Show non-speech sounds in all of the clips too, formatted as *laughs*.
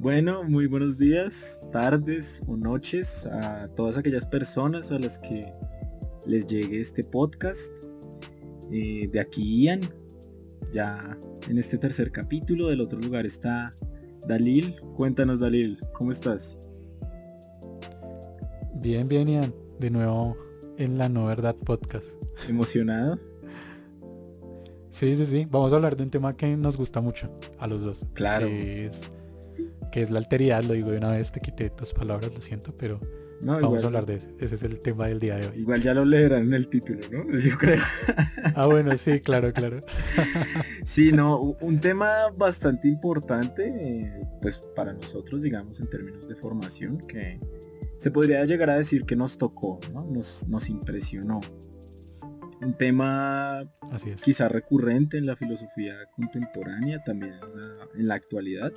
Bueno, muy buenos días, tardes o noches a todas aquellas personas a las que les llegue este podcast. Eh, de aquí Ian, ya en este tercer capítulo, del otro lugar está Dalil. Cuéntanos Dalil, ¿cómo estás? Bien, bien Ian, de nuevo en la No Verdad Podcast. ¿Emocionado? Sí, sí, sí. Vamos a hablar de un tema que nos gusta mucho a los dos. Claro. Es, que es la alteridad, lo digo de una vez, te quité tus palabras, lo siento, pero vamos a hablar de ese. Ese es el tema del día de hoy. Igual ya lo leerán en el título, ¿no? *laughs* Yo creo. Ah, bueno, sí, claro, claro. *laughs* sí, no, un tema bastante importante, eh, pues para nosotros, digamos, en términos de formación, que se podría llegar a decir que nos tocó, ¿no? Nos, nos impresionó un tema Así es. quizá recurrente en la filosofía contemporánea, también en la, actualidad.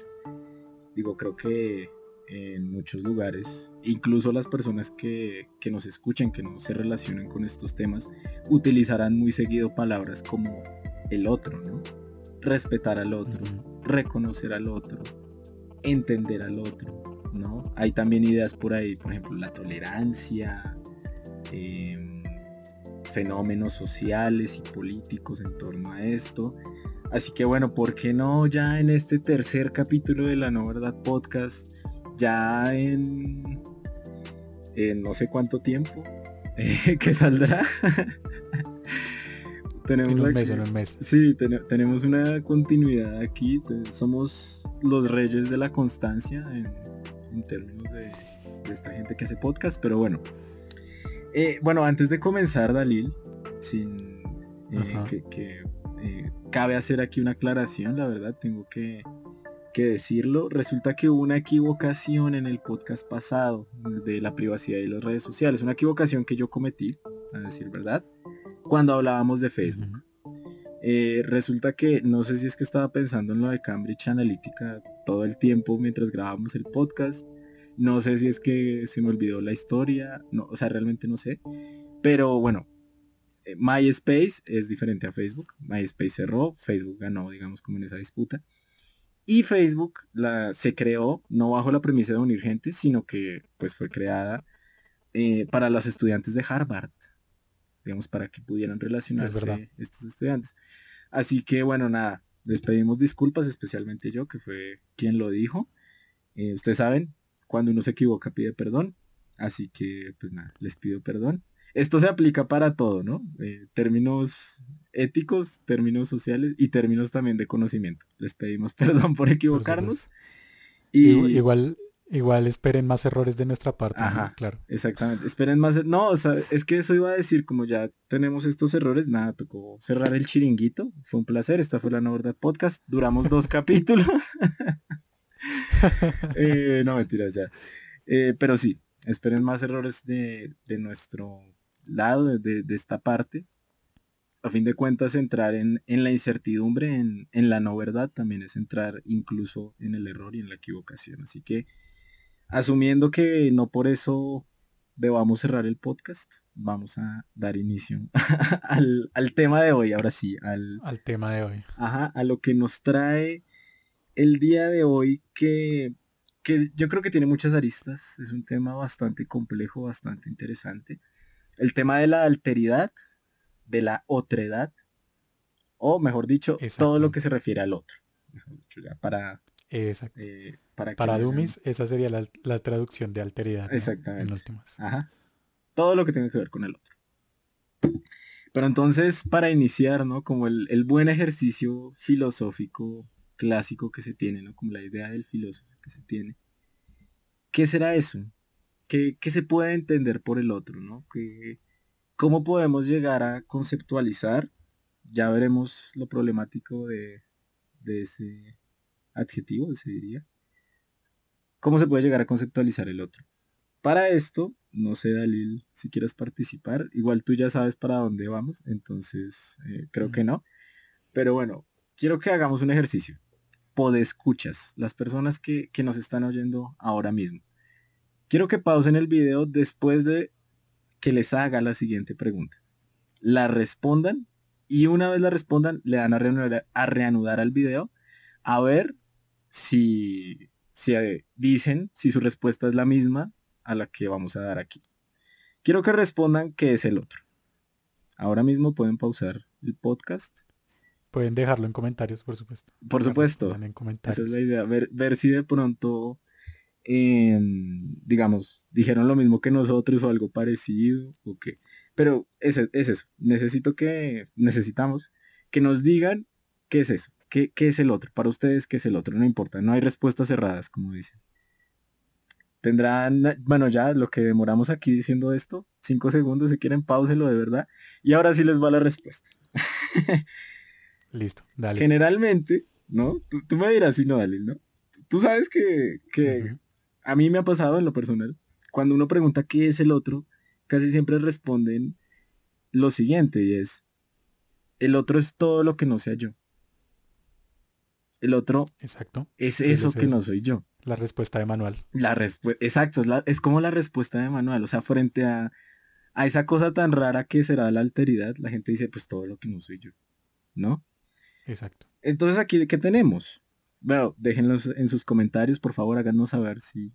Digo, creo que en muchos lugares, incluso las personas que, nos escuchan, que no se relacionan con estos temas, utilizarán muy seguido palabras como el otro, ¿no? Respetar al otro, reconocer al otro, entender al otro, ¿no? Hay también ideas por ahí, por ejemplo, la tolerancia, em, fenómenos sociales y políticos en torno a esto. Así que bueno, ¿por qué no ya en este tercer capítulo de la No Verdad Podcast, ya en, no sé cuánto tiempo eh, *laughs* que saldrá? *laughs* tenemos en un mes, en un mes. Sí, tenemos una continuidad aquí. Somos los reyes de la constancia en, términos de, de esta gente que hace podcast, pero bueno. Eh, bueno, antes de comenzar, Dalil, sin eh, que, eh, cabe hacer aquí una aclaración, la verdad, tengo que, decirlo. Resulta que hubo una equivocación en el podcast pasado de la privacidad y las redes sociales, una equivocación que yo cometí, a decir verdad, cuando hablábamos de Facebook. resulta que no sé si es que estaba pensando en lo de Cambridge Analytica todo el tiempo mientras grabábamos el podcast no sé si es que se me olvidó la historia, no, o sea, realmente no sé. Pero bueno, eh, MySpace es diferente a Facebook. MySpace cerró, Facebook ganó, digamos, como en esa disputa. Y Facebook la, se creó no bajo la premisa de unir gente, sino que pues fue creada eh, para los estudiantes de Harvard. Digamos, para que pudieran relacionarse estos estudiantes. Así que bueno, nada, les pedimos disculpas, especialmente yo, que fue quien lo dijo. Eh, ustedes saben, cuando uno se equivoca pide perdón. Así que, pues nada, les pido perdón. Esto se aplica para todo, ¿no? Eh, términos éticos, términos sociales y términos también de conocimiento. Les pedimos *laughs* perdón por equivocarnos. y... Igual, igual esperen más errores de nuestra parte. Ajá, claro. Exactamente. Esperen más. No, o sea, es que eso iba a decir, como ya tenemos estos errores, nada, tocó cerrar el chiringuito. Fue un placer. Esta fue la Verdad Podcast. Duramos dos *laughs* capítulos. *laughs* Eh, no, mentiras ya. Eh, pero sí, esperen más errores de, nuestro lado, de, esta parte. A fin de cuentas, entrar en, la incertidumbre, en, la no verdad, también es entrar incluso en el error y en la equivocación. Así que, asumiendo que no por eso debamos cerrar el podcast, vamos a dar inicio *laughs* al, al, tema de hoy, ahora sí, al, al tema de hoy. Ajá, a lo que nos trae el día de hoy que, yo creo que tiene muchas aristas, es un tema bastante complejo, bastante interesante. El tema de la alteridad, de la otredad, o mejor dicho, todo lo que se refiere al otro. para, Exacto. Eh, para, para Dumis, esa sería la, traducción de alteridad. Exactamente. Ajá. Todo lo que tenga que ver con el otro. Pero entonces, para iniciar, ¿no? Como el, el buen ejercicio filosófico clásico que se tiene, ¿no? Como la idea del filósofo que se tiene. ¿Qué será eso? ¿Qué, se puede entender por el otro, ¿no? ¿Cómo podemos llegar a conceptualizar? Ya veremos lo problemático de, ese adjetivo, se diría. ¿Cómo se puede llegar a conceptualizar el otro? Para esto, no sé, Dalil, si quieres participar. Igual tú ya sabes para dónde vamos, entonces eh, creo que no. Pero bueno, quiero que hagamos un ejercicio podescuchas, las personas que, nos están oyendo ahora mismo. Quiero que pausen el video después de que les haga la siguiente pregunta. La respondan y una vez la respondan le dan a reanudar, a reanudar al video a ver si, si eh, dicen si su respuesta es la misma a la que vamos a dar aquí. Quiero que respondan qué es el otro. Ahora mismo pueden pausar el podcast. Pueden dejarlo en comentarios, por supuesto. Por supuesto. En comentarios. Esa es la idea. Ver, ver si de pronto, em, digamos, dijeron lo mismo que nosotros o algo parecido. O qué. Pero es, es eso. Necesito que, necesitamos que nos digan qué es eso. ¿Qué, ¿Qué es el otro? Para ustedes, ¿qué es el otro? No importa. No hay respuestas cerradas, como dicen. Tendrán, bueno, ya lo que demoramos aquí diciendo esto, cinco segundos, si quieren, pauselo de verdad. Y ahora sí les va la respuesta. *laughs* Listo, dale. Generalmente, ¿no? Tú, me dirás si no, dale, ¿no? Tú sabes que, a mí me ha pasado en lo personal, cuando uno pregunta qué es el otro, casi siempre responden lo siguiente, y es, el otro es todo lo que no sea yo. El otro Exacto. es eso que no soy yo. La respuesta de manual. La Exacto, es, es como la respuesta de manual. O sea, frente a, a esa cosa tan rara que será la alteridad, la gente dice, pues todo lo que no soy yo. ¿No? Exacto. Entonces aquí, ¿qué tenemos? Bueno, déjenlos en sus comentarios, por favor, háganos saber si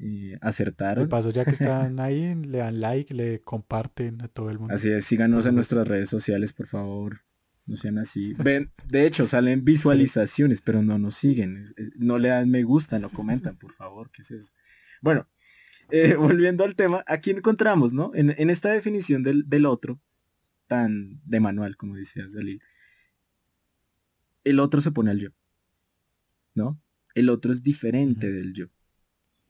eh, acertaron. De paso, ya que están ahí, *laughs* le dan like, le comparten a todo el mundo. Así es, síganos en nuestras redes sociales, por favor. No sean así. Ven, de hecho, salen *laughs* visualizaciones, pero no nos siguen. No le dan me gusta, no comentan, por favor. ¿Qué es eso? Bueno, *laughs* eh, volviendo al tema, aquí encontramos, ¿no? En, esta definición del, otro, tan de manual, como decías, Dalí, el otro se pone al yo. ¿No? El otro es diferente del yo.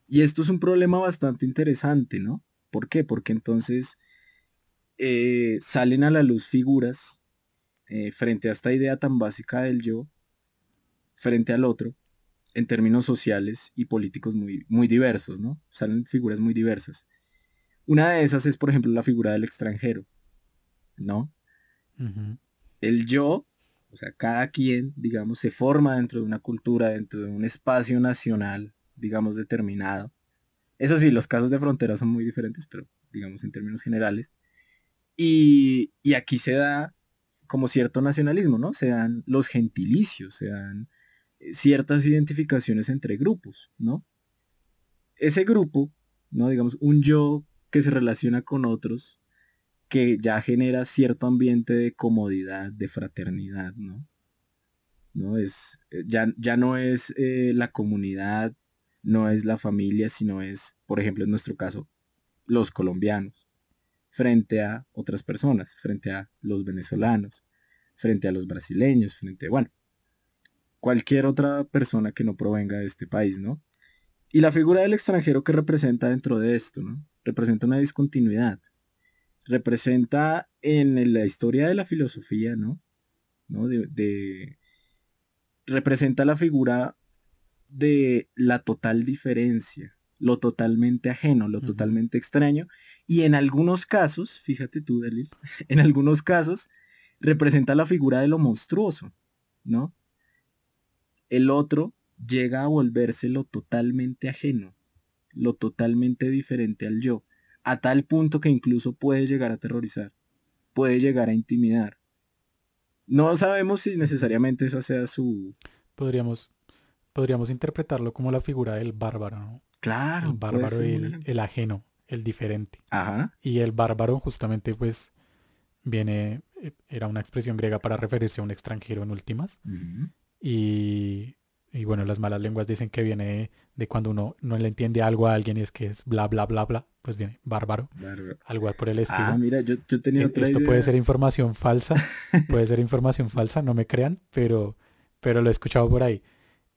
Y esto es un problema bastante interesante, ¿no? ¿Por qué? Porque entonces eh, salen a la luz figuras eh, frente a esta idea tan básica del yo, frente al otro, en términos sociales y políticos muy, muy diversos, ¿no? Salen figuras muy diversas. Una de esas es, por ejemplo, la figura del extranjero, ¿no? El yo, o sea, cada quien, digamos, se forma dentro de una cultura, dentro de un espacio nacional, digamos, determinado. Eso sí, los casos de frontera son muy diferentes, pero digamos en términos generales. Y, y aquí se da como cierto nacionalismo, ¿no? Se dan los gentilicios, se dan eh, ciertas identificaciones entre grupos, ¿no? Ese grupo, ¿no? Digamos, un yo que se relaciona con otros, que ya genera cierto ambiente de comodidad, de fraternidad, ¿no? ¿No? Es, eh, ya, ya no es eh, la comunidad, no es la familia, sino es, por ejemplo, en nuestro caso, los colombianos, frente a otras personas, frente a los venezolanos, frente a los brasileños, frente, bueno, cualquier otra persona que no provenga de este país, ¿no? Y la figura del extranjero que representa dentro de esto, ¿no? Representa una discontinuidad. Representa en la historia de la filosofía, ¿no? ¿No? De, representa la figura de la total diferencia, lo totalmente ajeno, lo totalmente extraño, y en algunos casos, fíjate tú, Dalil, *laughs* en algunos casos representa la figura de lo monstruoso, ¿no? El otro llega a volverse lo totalmente ajeno, lo totalmente diferente al yo, a tal punto que incluso puede llegar a aterrorizar, puede llegar a intimidar. No sabemos si necesariamente esa sea su... Podríamos, podríamos interpretarlo como la figura del bárbaro, ¿no? Claro. El bárbaro y el, ajeno, el diferente. Ajá. Y el bárbaro justamente pues viene, eh, era una expresión griega para referirse a un extranjero en últimas. y, y, bueno, las malas lenguas dicen que viene de, cuando uno no le entiende algo a alguien y es que es bla, bla, bla, bla, pues viene bárbaro. Algo por el estilo. Ah, mira, yo, yo tenía e, otra Esto puede ser información falsa, puede ser información *laughs* falsa, no me crean, pero, pero lo he escuchado por ahí.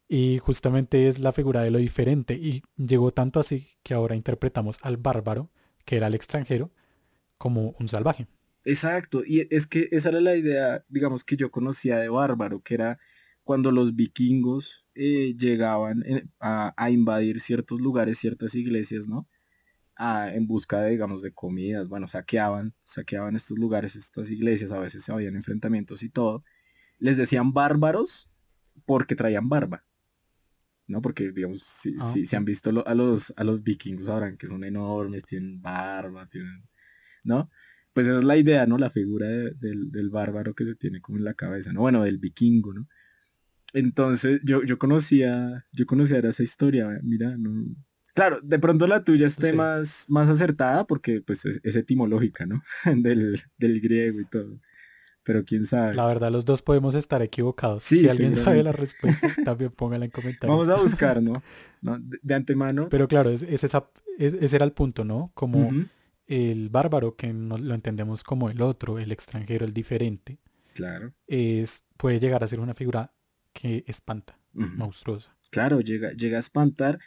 Y justamente es la figura de lo diferente y llegó tanto así que ahora interpretamos al bárbaro, que era el extranjero, como un salvaje. Exacto, y es que esa era la idea, digamos, que yo conocía de bárbaro, que era cuando los vikingos eh, llegaban eh, a, invadir ciertos lugares, ciertas iglesias, ¿no? en busca de, digamos, de comidas, bueno, saqueaban, saqueaban estos lugares, estas iglesias, a veces habían enfrentamientos y todo. Les decían bárbaros porque traían barba, ¿no? Porque, digamos, si, ah, si, se han visto a, los, a los vikingos ahora, que son enormes, tienen barba, tienen, ¿no? pues esa es la idea, ¿no? La figura del, bárbaro que se tiene como en la cabeza, ¿no? Bueno, del vikingo, ¿no? Entonces yo, yo conocía, yo conocía esa historia, mira, no. Claro, de pronto la tuya esté más, más acertada porque pues es, etimológica, ¿no? *laughs* del, del griego y todo pero quién sabe. La verdad, los dos podemos estar equivocados. si alguien sabe la respuesta, *laughs* también póngala en comentarios. Vamos a buscar, ¿no? *laughs* De, antemano. Pero claro, es, esa, ese era el punto, ¿no? Como el bárbaro, que no, lo entendemos como el otro, el extranjero, el diferente. Claro. Es, puede llegar a ser una figura que espanta, monstruosa. Claro, llega, llega a espantar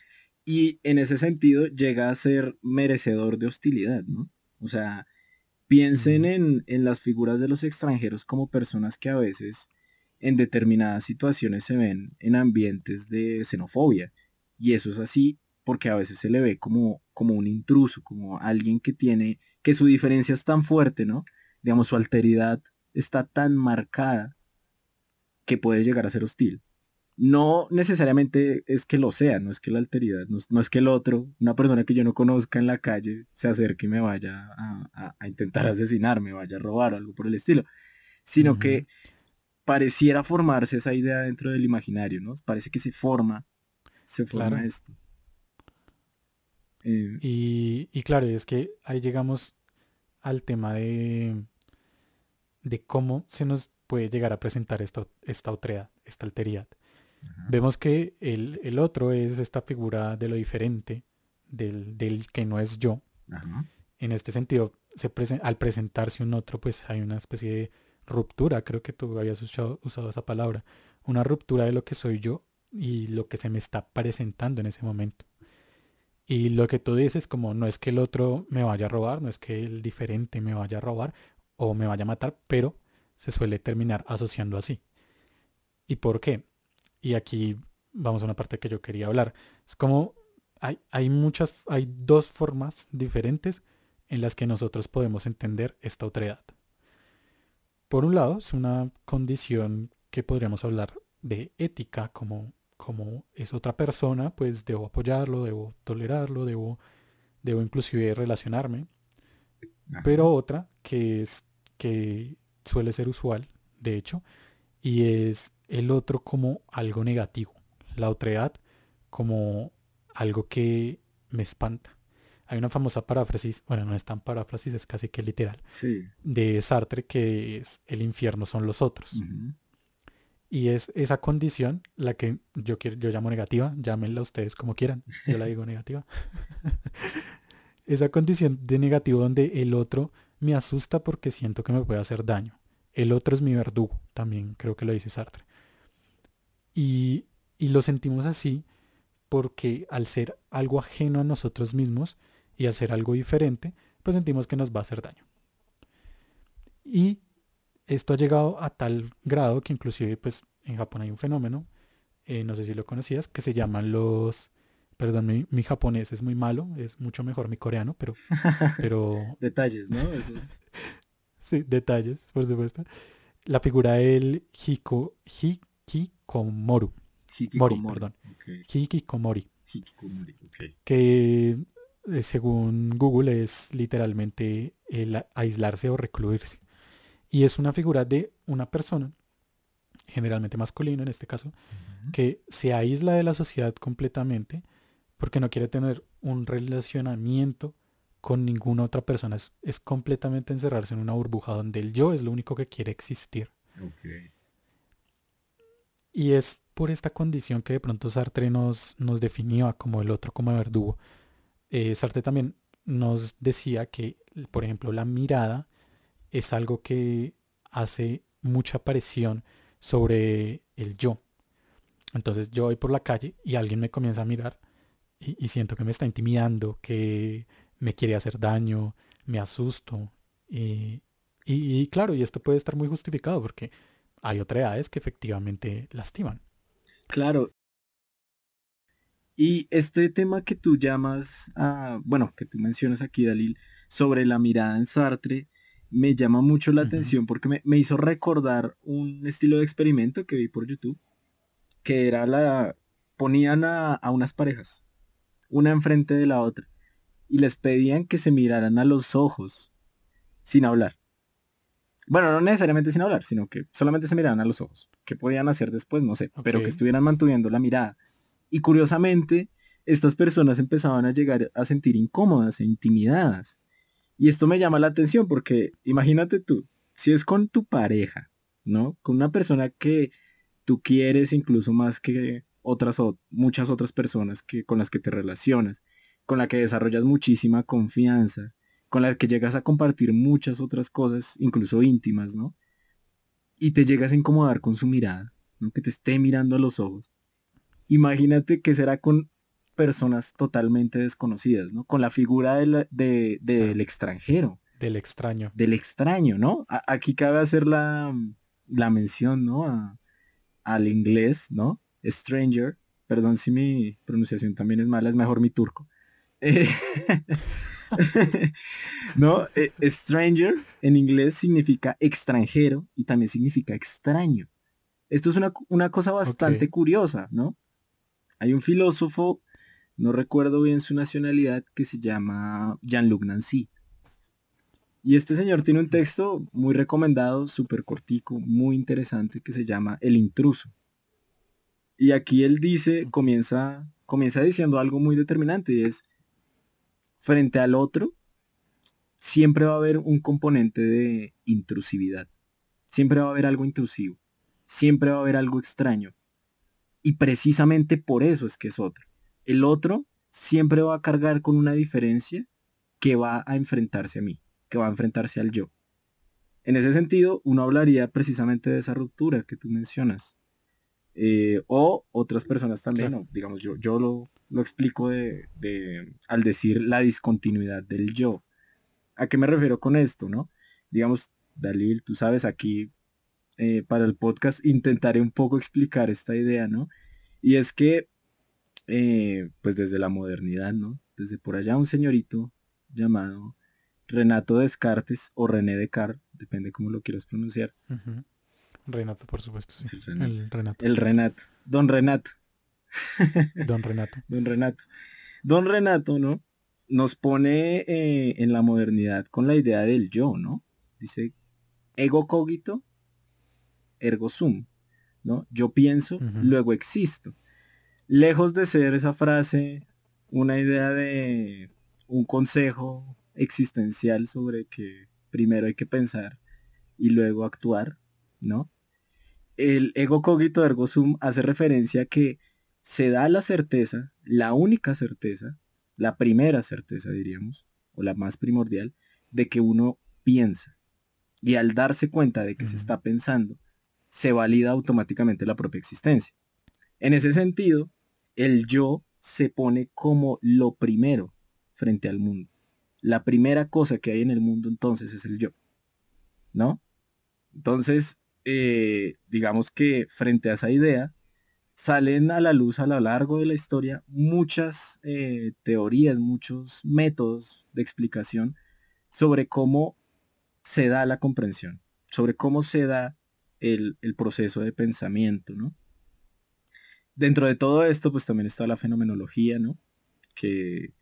y en ese sentido llega a ser merecedor de hostilidad, ¿no? O sea, Piensen en, las figuras de los extranjeros como personas que a veces en determinadas situaciones se ven en ambientes de xenofobia. Y eso es así porque a veces se le ve como, como un intruso, como alguien que tiene, que su diferencia es tan fuerte, ¿no? Digamos, su alteridad está tan marcada que puede llegar a ser hostil no necesariamente es que lo sea, no es que la alteridad, no, es que el otro, una persona que yo no conozca en la calle, se acerque y me vaya a, intentar asesinar, me vaya a robar o algo por el estilo, sino que pareciera formarse esa idea dentro del imaginario, ¿no? Parece que se forma, se forma esto. Eh, y, y, claro, es que ahí llegamos al tema de, de cómo se nos puede llegar a presentar esta, esta otredad, esta alteridad. Vemos que el, otro es esta figura de lo diferente, del, que no es yo. En este sentido, se al presentarse un otro, pues hay una especie de ruptura, creo que tú habías usado, usado esa palabra, una ruptura de lo que soy yo y lo que se me está presentando en ese momento. Y lo que tú dices como no es que el otro me vaya a robar, no es que el diferente me vaya a robar o me vaya a matar, pero se suele terminar asociando así. ¿Y por qué? y aquí vamos a una parte que yo quería hablar. Es como hay, hay muchas, hay dos formas diferentes en las que nosotros podemos entender esta otredad. Por un lado, es una condición que podríamos hablar de ética, como, como es otra persona, pues debo apoyarlo, debo tolerarlo, debo, debo inclusive relacionarme. Pero otra que es que suele ser usual, de hecho, y es el otro como algo negativo, la otredad como algo que me espanta. Hay una famosa paráfrasis, bueno, no es tan paráfrasis, es casi que literal, de Sartre que es el infierno son los otros. Y es esa condición la que yo, quiero, yo llamo negativa, llámenla ustedes como quieran, yo la digo *laughs* negativa. *laughs* esa condición de negativo donde el otro me asusta porque siento que me puede hacer daño. El otro es mi verdugo, también creo que lo dice Sartre. Y, lo sentimos así porque al ser algo ajeno a nosotros mismos y al ser algo diferente, pues sentimos que nos va a hacer daño. Y esto ha llegado a tal grado que inclusive pues en Japón hay un fenómeno, eh, no sé si lo conocías, que se llaman los, perdón, mi, japonés es muy malo, es mucho mejor mi coreano, pero... *laughs* pero... detalles, ¿no? *laughs* sí, detalles, por supuesto. La figura del Hiko, Hikikomoru. Mori, perdón. Hikikomori. Que eh, según Google es literalmente el aislarse o recluirse. Y es una figura de una persona, generalmente masculino en este caso, que se aísla de la sociedad completamente porque no quiere tener un relacionamiento con ninguna otra persona. Es, completamente encerrarse en una burbuja donde el yo es lo único que quiere existir. Y es por esta condición que de pronto Sartre nos, nos definió como el otro como verdugo. Eh, Sartre también nos decía que, por ejemplo, la mirada es algo que hace mucha presión sobre el yo. Entonces yo voy por la calle y alguien me comienza a mirar y, siento que me está intimidando, que me quiere hacer daño, me asusto. Y, y, claro, y esto puede estar muy justificado porque hay otras edades que efectivamente lastiman. Claro. Y este tema que tú llamas, a, bueno, que tú mencionas aquí, Dalil, sobre la mirada en Sartre, me llama mucho la atención porque me, hizo recordar un estilo de experimento que vi por YouTube, que era la, ponían a, a unas parejas, una enfrente de la otra, y les pedían que se miraran a los ojos sin hablar Bueno, no necesariamente sin hablar, sino que solamente se miraban a los ojos. ¿Qué podían hacer después? No sé, pero que estuvieran manteniendo la mirada. Y curiosamente, estas personas empezaban a llegar a sentir incómodas e intimidadas. Y esto me llama la atención porque imagínate tú, si es con tu pareja, ¿no? Con una persona que tú quieres incluso más que otras o muchas otras personas que con las que te relacionas, con la que desarrollas muchísima confianza, con la que llegas a compartir muchas otras cosas, incluso íntimas, ¿no? Y te llegas a incomodar con su mirada, ¿no? Que te esté mirando a los ojos. Imagínate que será con personas totalmente desconocidas, ¿no? Con la figura del extranjero. Del extraño. Del extraño, ¿no? aquí cabe hacer la, la mención, ¿no? al inglés, ¿no? Stranger. Perdón si mi pronunciación también es mala, es mejor mi turco. Eh, *laughs* no, eh, stranger en inglés significa extranjero y también significa extraño. Esto es una, cosa bastante curiosa, ¿no? Hay un filósofo, no recuerdo bien su nacionalidad, que se llama Jean-Luc Nancy. Y este señor tiene un texto muy recomendado, súper cortico, muy interesante, que se llama El intruso. Y aquí él dice, comienza, comienza diciendo algo muy determinante, y es, frente al otro, siempre va a haber un componente de intrusividad. Siempre va a haber algo intrusivo. Siempre va a haber algo extraño. Y precisamente por eso es que es otro. El otro siempre va a cargar con una diferencia que va a enfrentarse a mí, que va a enfrentarse al yo. En ese sentido, uno hablaría precisamente de esa ruptura que tú mencionas. Eh, o otras personas también, digamos, yo, yo lo, lo explico de, al decir la discontinuidad del yo. ¿A qué me refiero con esto, no? Digamos, Dalil, tú sabes, aquí eh, para el podcast intentaré un poco explicar esta idea, ¿no? Y es que, eh, pues desde la modernidad, ¿no? Desde por allá un señorito llamado Renato Descartes o René Descartes, depende cómo lo quieras pronunciar. Renato, por supuesto, sí. El Renato. El Renato. Don Renato. *laughs* Don Renato. Don Renato. Don Renato, ¿no? Nos pone eh, en la modernidad con la idea del yo, ¿no? Dice, ego cogito, ergo sum, ¿no? Yo pienso, luego existo. Lejos de ser esa frase una idea de un consejo existencial sobre que primero hay que pensar y luego actuar, ¿no? El ego cogito ergo sum hace referencia a que se da la certeza, la única certeza, la primera certeza diríamos, o la más primordial, de que uno piensa. Y al darse cuenta de que se está pensando, se valida automáticamente la propia existencia. En ese sentido, el yo se pone como lo primero frente al mundo. La primera cosa que hay en el mundo entonces es el yo. ¿No? Entonces, eh, digamos que frente a esa idea, salen a la luz a lo largo de la historia muchas eh, teorías, muchos métodos de explicación sobre cómo se da la comprensión, sobre cómo se da el, proceso de pensamiento, ¿no? Dentro de todo esto, pues también está la fenomenología, ¿no? Que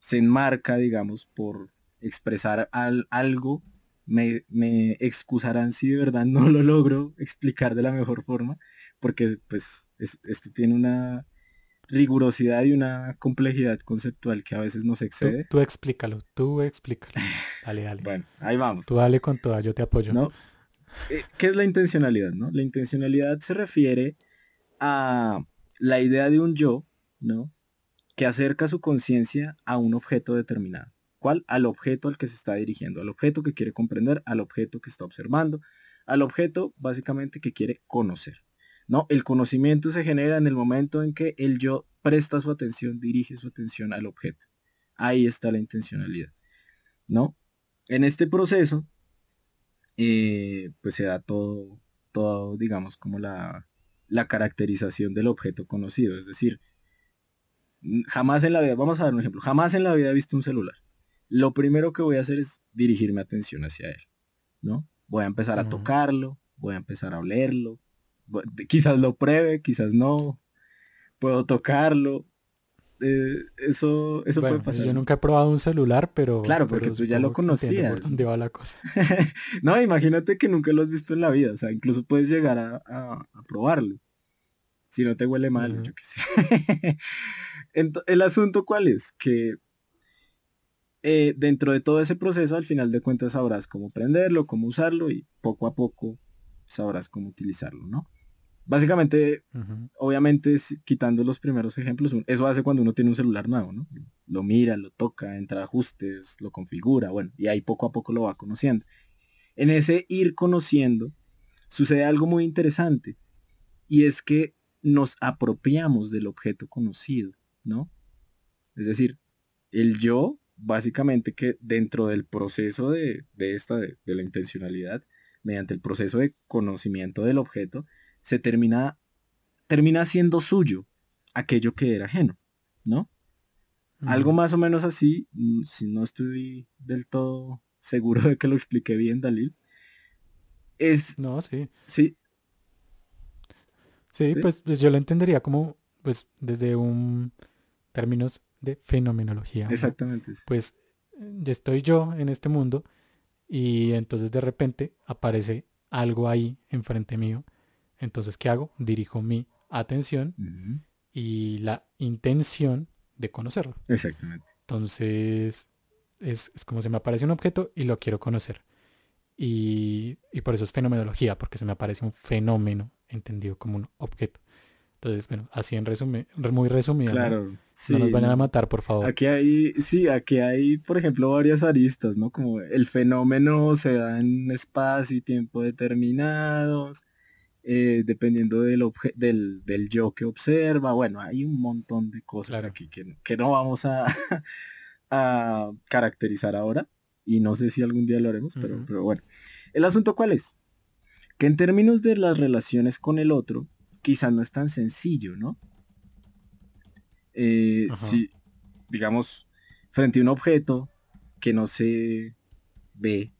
se enmarca, digamos, por expresar algo. Me, me excusarán si de verdad no lo logro explicar de la mejor forma, porque pues esto tiene una rigurosidad y una complejidad conceptual que a veces nos excede. Tú, explícalo, tú explícalo. *laughs* Dale, dale. bueno, ahí vamos. Tú dale con toda, yo te apoyo. ¿No? Eh, ¿Qué es la intencionalidad? ¿no? La intencionalidad se refiere a la idea de un yo, ¿no? Que acerca su conciencia a un objeto determinado. ¿Cuál? Al objeto al que se está dirigiendo, al objeto que quiere comprender, al objeto que está observando, al objeto básicamente que quiere conocer. ¿no? El conocimiento se genera en el momento en que el yo presta su atención, dirige su atención al objeto. Ahí está la intencionalidad, ¿no? En este proceso, eh, pues se da todo, todo, digamos, como la, la caracterización del objeto conocido. Es decir, jamás en la vida, vamos a dar un ejemplo, jamás en la vida he visto un celular. Lo primero que voy a hacer es dirigir mi atención hacia él, ¿no? Voy a empezar a tocarlo, voy a empezar a olerlo, quizás lo pruebe, quizás no, puedo tocarlo, eh, eso, eso puede pasar. Yo nunca he probado un celular, pero... Claro, porque tú ya lo conocías. Dónde va la cosa. *laughs* no, imagínate que nunca lo has visto en la vida. O sea, incluso puedes llegar a, probarlo. Si no te huele mal, yo qué sé. *laughs* el asunto cuál es? Que eh, dentro de todo ese proceso, al final de cuentas sabrás cómo prenderlo, cómo usarlo y poco a poco sabrás cómo utilizarlo, ¿no? Básicamente, obviamente, quitando los primeros ejemplos, eso hace cuando uno tiene un celular nuevo, ¿no? Lo mira, lo toca, entra a ajustes, lo configura, bueno, y ahí poco a poco lo va conociendo. En ese ir conociendo, sucede algo muy interesante, y es que nos apropiamos del objeto conocido, ¿no? Es decir, el yo, básicamente que dentro del proceso de, esta, de la intencionalidad, mediante el proceso de conocimiento del objeto, se termina, termina siendo suyo aquello que era ajeno, ¿no? Algo más o menos así, mm, si no estoy del todo seguro de que lo expliqué bien, Dalil, es... No, sí. Sí. Sí, Pues, pues, yo lo entendería como, pues, desde un términos de fenomenología. Exactamente. Pues estoy yo en este mundo y entonces de repente aparece algo ahí enfrente mío entonces, ¿qué hago? Dirijo mi atención y la intención de conocerlo. Exactamente. Entonces, es, como se me aparece un objeto y lo quiero conocer. Y, por eso es fenomenología, porque se me aparece un fenómeno entendido como un objeto. Entonces, bueno, así en resumen, muy resumido. Claro, ¿no? no nos vayan a matar, por favor. Aquí hay, sí, aquí hay, por ejemplo, varias aristas, ¿no? Como el fenómeno se da en espacio y tiempo determinados, eh, dependiendo del, del, del, yo que observa. Bueno, hay un montón de cosas aquí que, que, no vamos a, *laughs* a, caracterizar ahora. Y no sé si algún día lo haremos, pero, pero bueno. El asunto cuál es? Que en términos de las relaciones con el otro, quizás no es tan sencillo, ¿no? Eh, si, digamos, frente a un objeto que no se ve,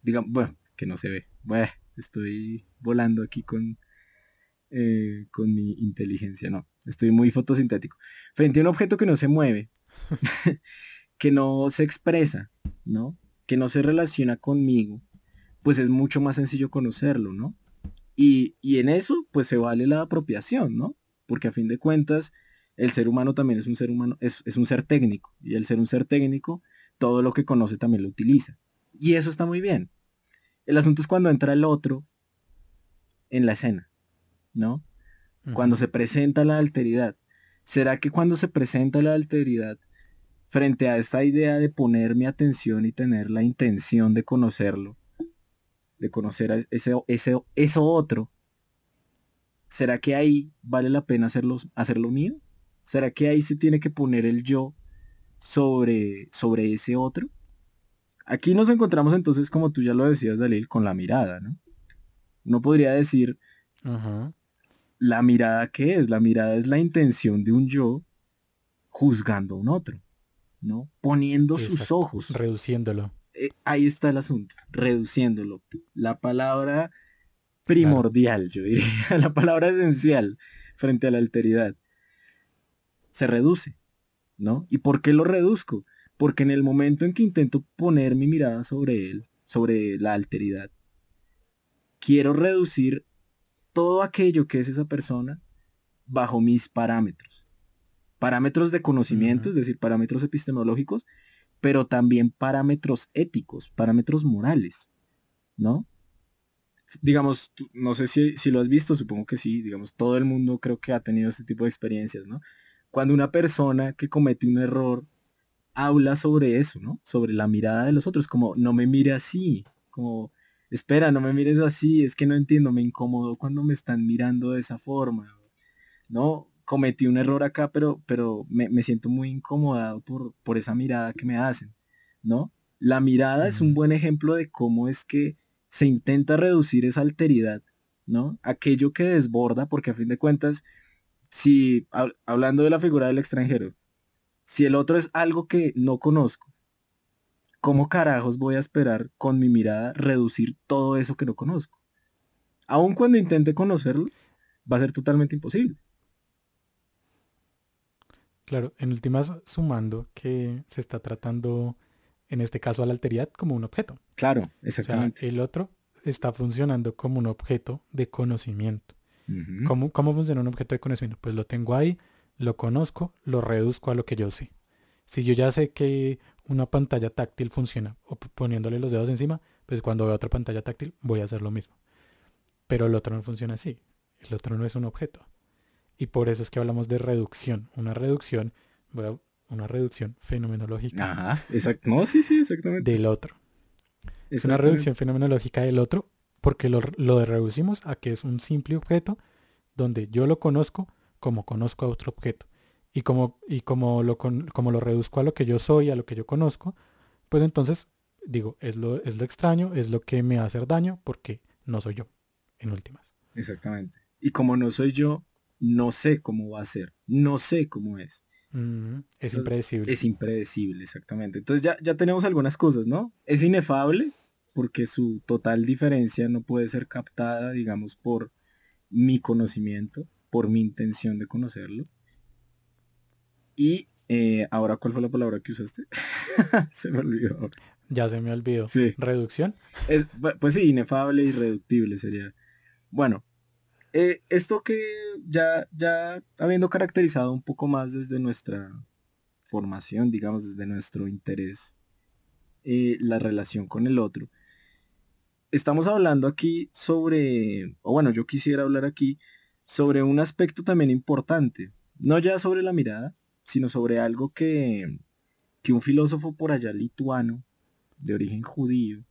digamos, bueno, que no se ve, bueno, estoy volando aquí con, eh, con mi inteligencia, no, estoy muy fotosintético. Frente a un objeto que no se mueve, *laughs* que no se expresa, ¿no? Que no se relaciona conmigo, pues es mucho más sencillo conocerlo, ¿no? Y, en eso, pues se vale la apropiación, ¿no? Porque a fin de cuentas, el ser humano también es un ser humano, es, es un ser técnico. Y el ser un ser técnico, todo lo que conoce también lo utiliza. Y eso está muy bien. El asunto es cuando entra el otro en la escena, ¿no? Cuando se presenta la alteridad. ¿Será que cuando se presenta la alteridad, frente a esta idea de poner mi atención y tener la intención de conocerlo, de conocer a ese, ese, eso otro, ¿será que ahí vale la pena hacerlo, hacerlo mío? ¿Será que ahí se tiene que poner el yo sobre, sobre ese otro? Aquí nos encontramos entonces, como tú ya lo decías, Dalil, con la mirada, ¿no? Uno podría decir, la mirada qué es? La mirada es la intención de un yo juzgando a un otro, ¿no? Poniendo sus ojos. Reduciéndolo. Eh, ahí está el asunto, reduciéndolo. La palabra primordial, yo diría, *laughs* la palabra esencial frente a la alteridad. Se reduce, ¿no? ¿Y por qué lo reduzco? Porque en el momento en que intento poner mi mirada sobre él, sobre la alteridad, quiero reducir todo aquello que es esa persona bajo mis parámetros. Parámetros de conocimiento, es decir, parámetros epistemológicos, pero también parámetros éticos, parámetros morales, ¿no? Digamos, no sé si, si, lo has visto, supongo que sí, digamos, todo el mundo creo que ha tenido este tipo de experiencias, ¿no? Cuando una persona que comete un error habla sobre eso, ¿no? Sobre la mirada de los otros, como no me mire así, como espera, no me mires así, es que no entiendo, me incomodó cuando me están mirando de esa forma, ¿no? Cometí un error acá, pero, pero me, siento muy incomodado por, por esa mirada que me hacen, ¿no? La mirada es un buen ejemplo de cómo es que se intenta reducir esa alteridad, ¿no? Aquello que desborda, porque a fin de cuentas, si hablando de la figura del extranjero, si el otro es algo que no conozco, ¿cómo carajos voy a esperar con mi mirada reducir todo eso que no conozco? Aun cuando intente conocerlo, va a ser totalmente imposible. Claro, en últimas sumando que se está tratando, en este caso a la alteridad, como un objeto. Claro, exactamente. el otro está funcionando como un objeto de conocimiento. ¿Cómo, ¿Cómo funciona un objeto de conocimiento? Pues lo tengo ahí, lo conozco, lo reduzco a lo que yo sé. Si yo ya sé que una pantalla táctil funciona o poniéndole los dedos encima, pues cuando veo otra pantalla táctil voy a hacer lo mismo. Pero el otro no funciona así. El otro no es un objeto. Y por eso es que hablamos de reducción. Una reducción, una reducción fenomenológica. Ajá, exacto. No, sí, sí, exactamente. Del otro. Es una reducción fenomenológica del otro porque lo, lo reducimos a que es un simple objeto donde yo lo conozco como conozco a otro objeto. Y como, y como lo, como lo reduzco a lo que yo soy, a lo que yo conozco, pues entonces digo, es lo, es lo extraño, es lo que me va a hacer daño porque no soy yo, en últimas. Exactamente. Y como no soy yo, no sé cómo va a ser, no sé cómo es. es impredecible. Es impredecible, exactamente. Entonces ya, ya tenemos algunas cosas, ¿no? Es inefable porque su total diferencia no puede ser captada, digamos, por mi conocimiento, por mi intención de conocerlo. Y eh, ahora, ¿cuál fue la palabra que usaste? *laughs* se me olvidó. Ya se me olvidó. ¿Reducción? pues sí, inefable y reductible sería. Bueno, eh, esto que ya, ya habiendo caracterizado un poco más desde nuestra formación, digamos, desde nuestro interés, eh, la relación con el otro, estamos hablando aquí sobre, o bueno, yo quisiera hablar aquí sobre un aspecto también importante, no ya sobre la mirada, sino sobre algo que, que un filósofo por allá lituano, de origen judío,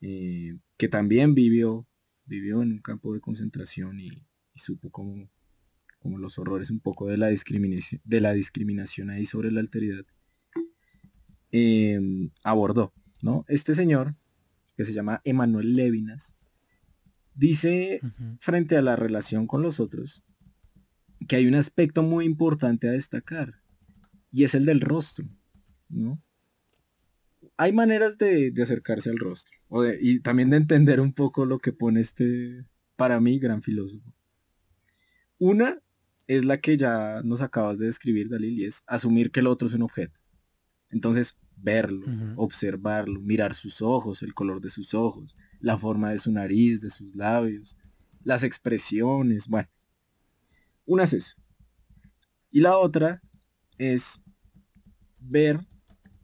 eh, que también vivió vivió en un campo de concentración y, supo como, como, los horrores un poco de la discriminación, de la discriminación ahí sobre la alteridad, em, abordó. ¿no? Este señor, que se llama Emanuel Levinas, dice frente a la relación con los otros que hay un aspecto muy importante a destacar y es el del rostro. ¿no? hay maneras de, acercarse al rostro y también de entender un poco lo que pone este, para mí, gran filósofo. Una es la que ya nos acabas de describir, Dalil, y es asumir que el otro es un objeto. Entonces, verlo, observarlo, mirar sus ojos, el color de sus ojos, la forma de su nariz, de sus labios, las expresiones, bueno. Una es eso. Y la otra es ver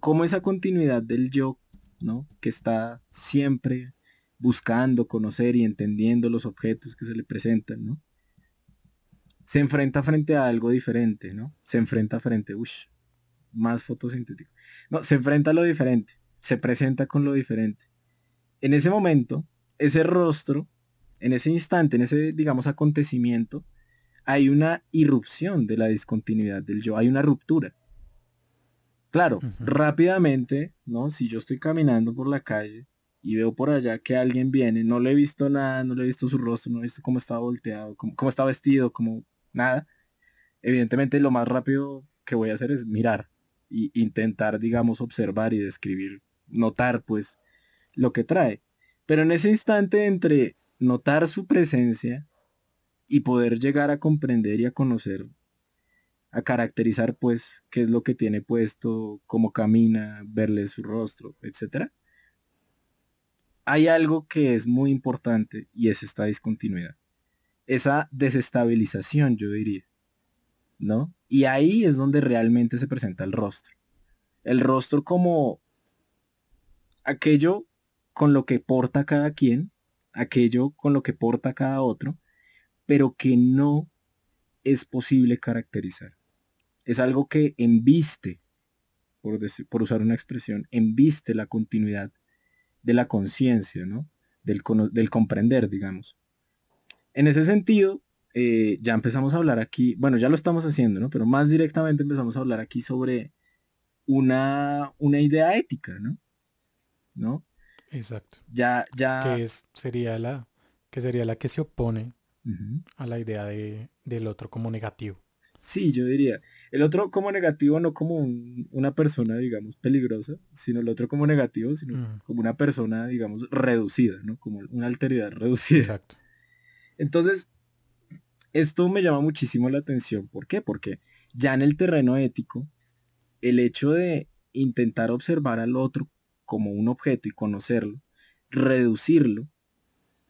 como esa continuidad del yo, ¿no? Que está siempre buscando conocer y entendiendo los objetos que se le presentan, ¿no? Se enfrenta frente a algo diferente, ¿no? Se enfrenta frente, más fotosintético. No, se enfrenta a lo diferente, se presenta con lo diferente. En ese momento, ese rostro, en ese instante, en ese, digamos, acontecimiento, hay una irrupción de la discontinuidad del yo, hay una ruptura. Claro, rápidamente, ¿no? Si yo estoy caminando por la calle y veo por allá que alguien viene, no le he visto nada, no le he visto su rostro, no he visto cómo está volteado, cómo, cómo está vestido, como nada. Evidentemente lo más rápido que voy a hacer es mirar e intentar, digamos, observar y describir, notar pues lo que trae. Pero en ese instante entre notar su presencia y poder llegar a comprender y a conocer a caracterizar pues qué es lo que tiene puesto, cómo camina, verle su rostro, etc. Hay algo que es muy importante y es esta discontinuidad. Esa desestabilización, yo diría. ¿No? Y ahí es donde realmente se presenta el rostro. El rostro como aquello con lo que porta cada quien, aquello con lo que porta cada otro, pero que no es posible caracterizar es algo que embiste, por, por usar una expresión, embiste la continuidad de la conciencia, ¿no? Del, del, comprender, digamos. En ese sentido, eh, ya empezamos a hablar aquí, bueno, ya lo estamos haciendo, ¿no? Pero más directamente empezamos a hablar aquí sobre una, una idea ética, ¿no? ¿No? Exacto. Ya, ya. Que es, sería la, que sería la que se opone a la idea de, del otro como negativo. Sí, yo diría. El otro como negativo, no como una persona, digamos, peligrosa, sino el otro como negativo, sino como una persona, digamos, reducida, ¿no? Como una alteridad reducida. Exacto. Entonces, esto me llama muchísimo la atención. ¿Por qué? Porque Ya en el terreno ético, el hecho de intentar observar al otro como un objeto y conocerlo, reducirlo,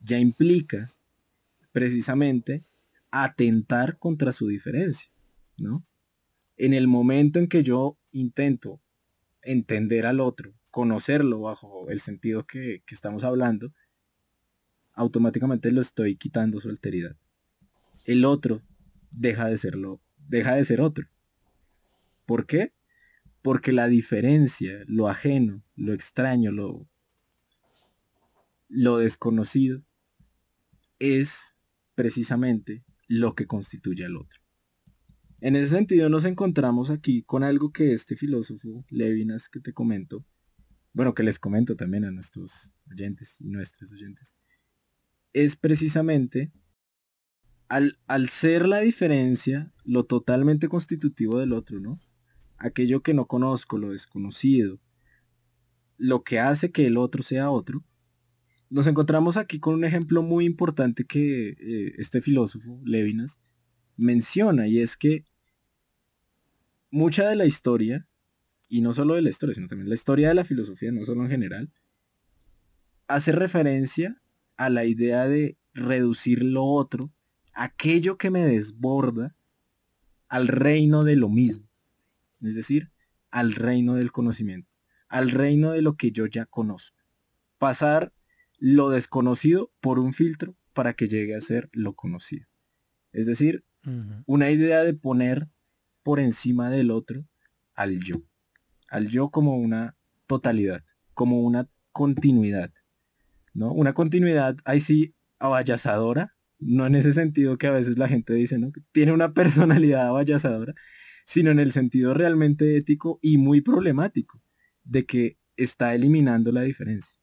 ya implica precisamente atentar contra su diferencia, ¿no? En el momento en que yo intento entender al otro, conocerlo bajo el sentido que, que estamos hablando, automáticamente lo estoy quitando su alteridad. El otro deja de serlo, deja de ser otro. ¿Por qué? Porque la diferencia, lo ajeno, lo extraño, lo, lo desconocido, es precisamente lo que constituye al otro. En ese sentido nos encontramos aquí con algo que este filósofo Levinas que te comento, bueno, que les comento también a nuestros oyentes y nuestros oyentes, es precisamente al, al ser la diferencia lo totalmente constitutivo del otro, ¿no? Aquello que no conozco, lo desconocido, lo que hace que el otro sea otro, nos encontramos aquí con un ejemplo muy importante que eh, este filósofo, Levinas, menciona, y es que mucha de la historia, y no solo de la historia, sino también la historia de la filosofía, no solo en general, hace referencia a la idea de reducir lo otro, aquello que me desborda, al reino de lo mismo, es decir, al reino del conocimiento, al reino de lo que yo ya conozco. Pasar lo desconocido por un filtro para que llegue a ser lo conocido. Es decir, una idea de poner por encima del otro al yo. Al yo como una totalidad, como una continuidad. ¿no? Una continuidad, ahí sí, abayazadora, no en ese sentido que a veces la gente dice, ¿no? Que tiene una personalidad abayazadora, sino en el sentido realmente ético y muy problemático, de que está eliminando la diferencia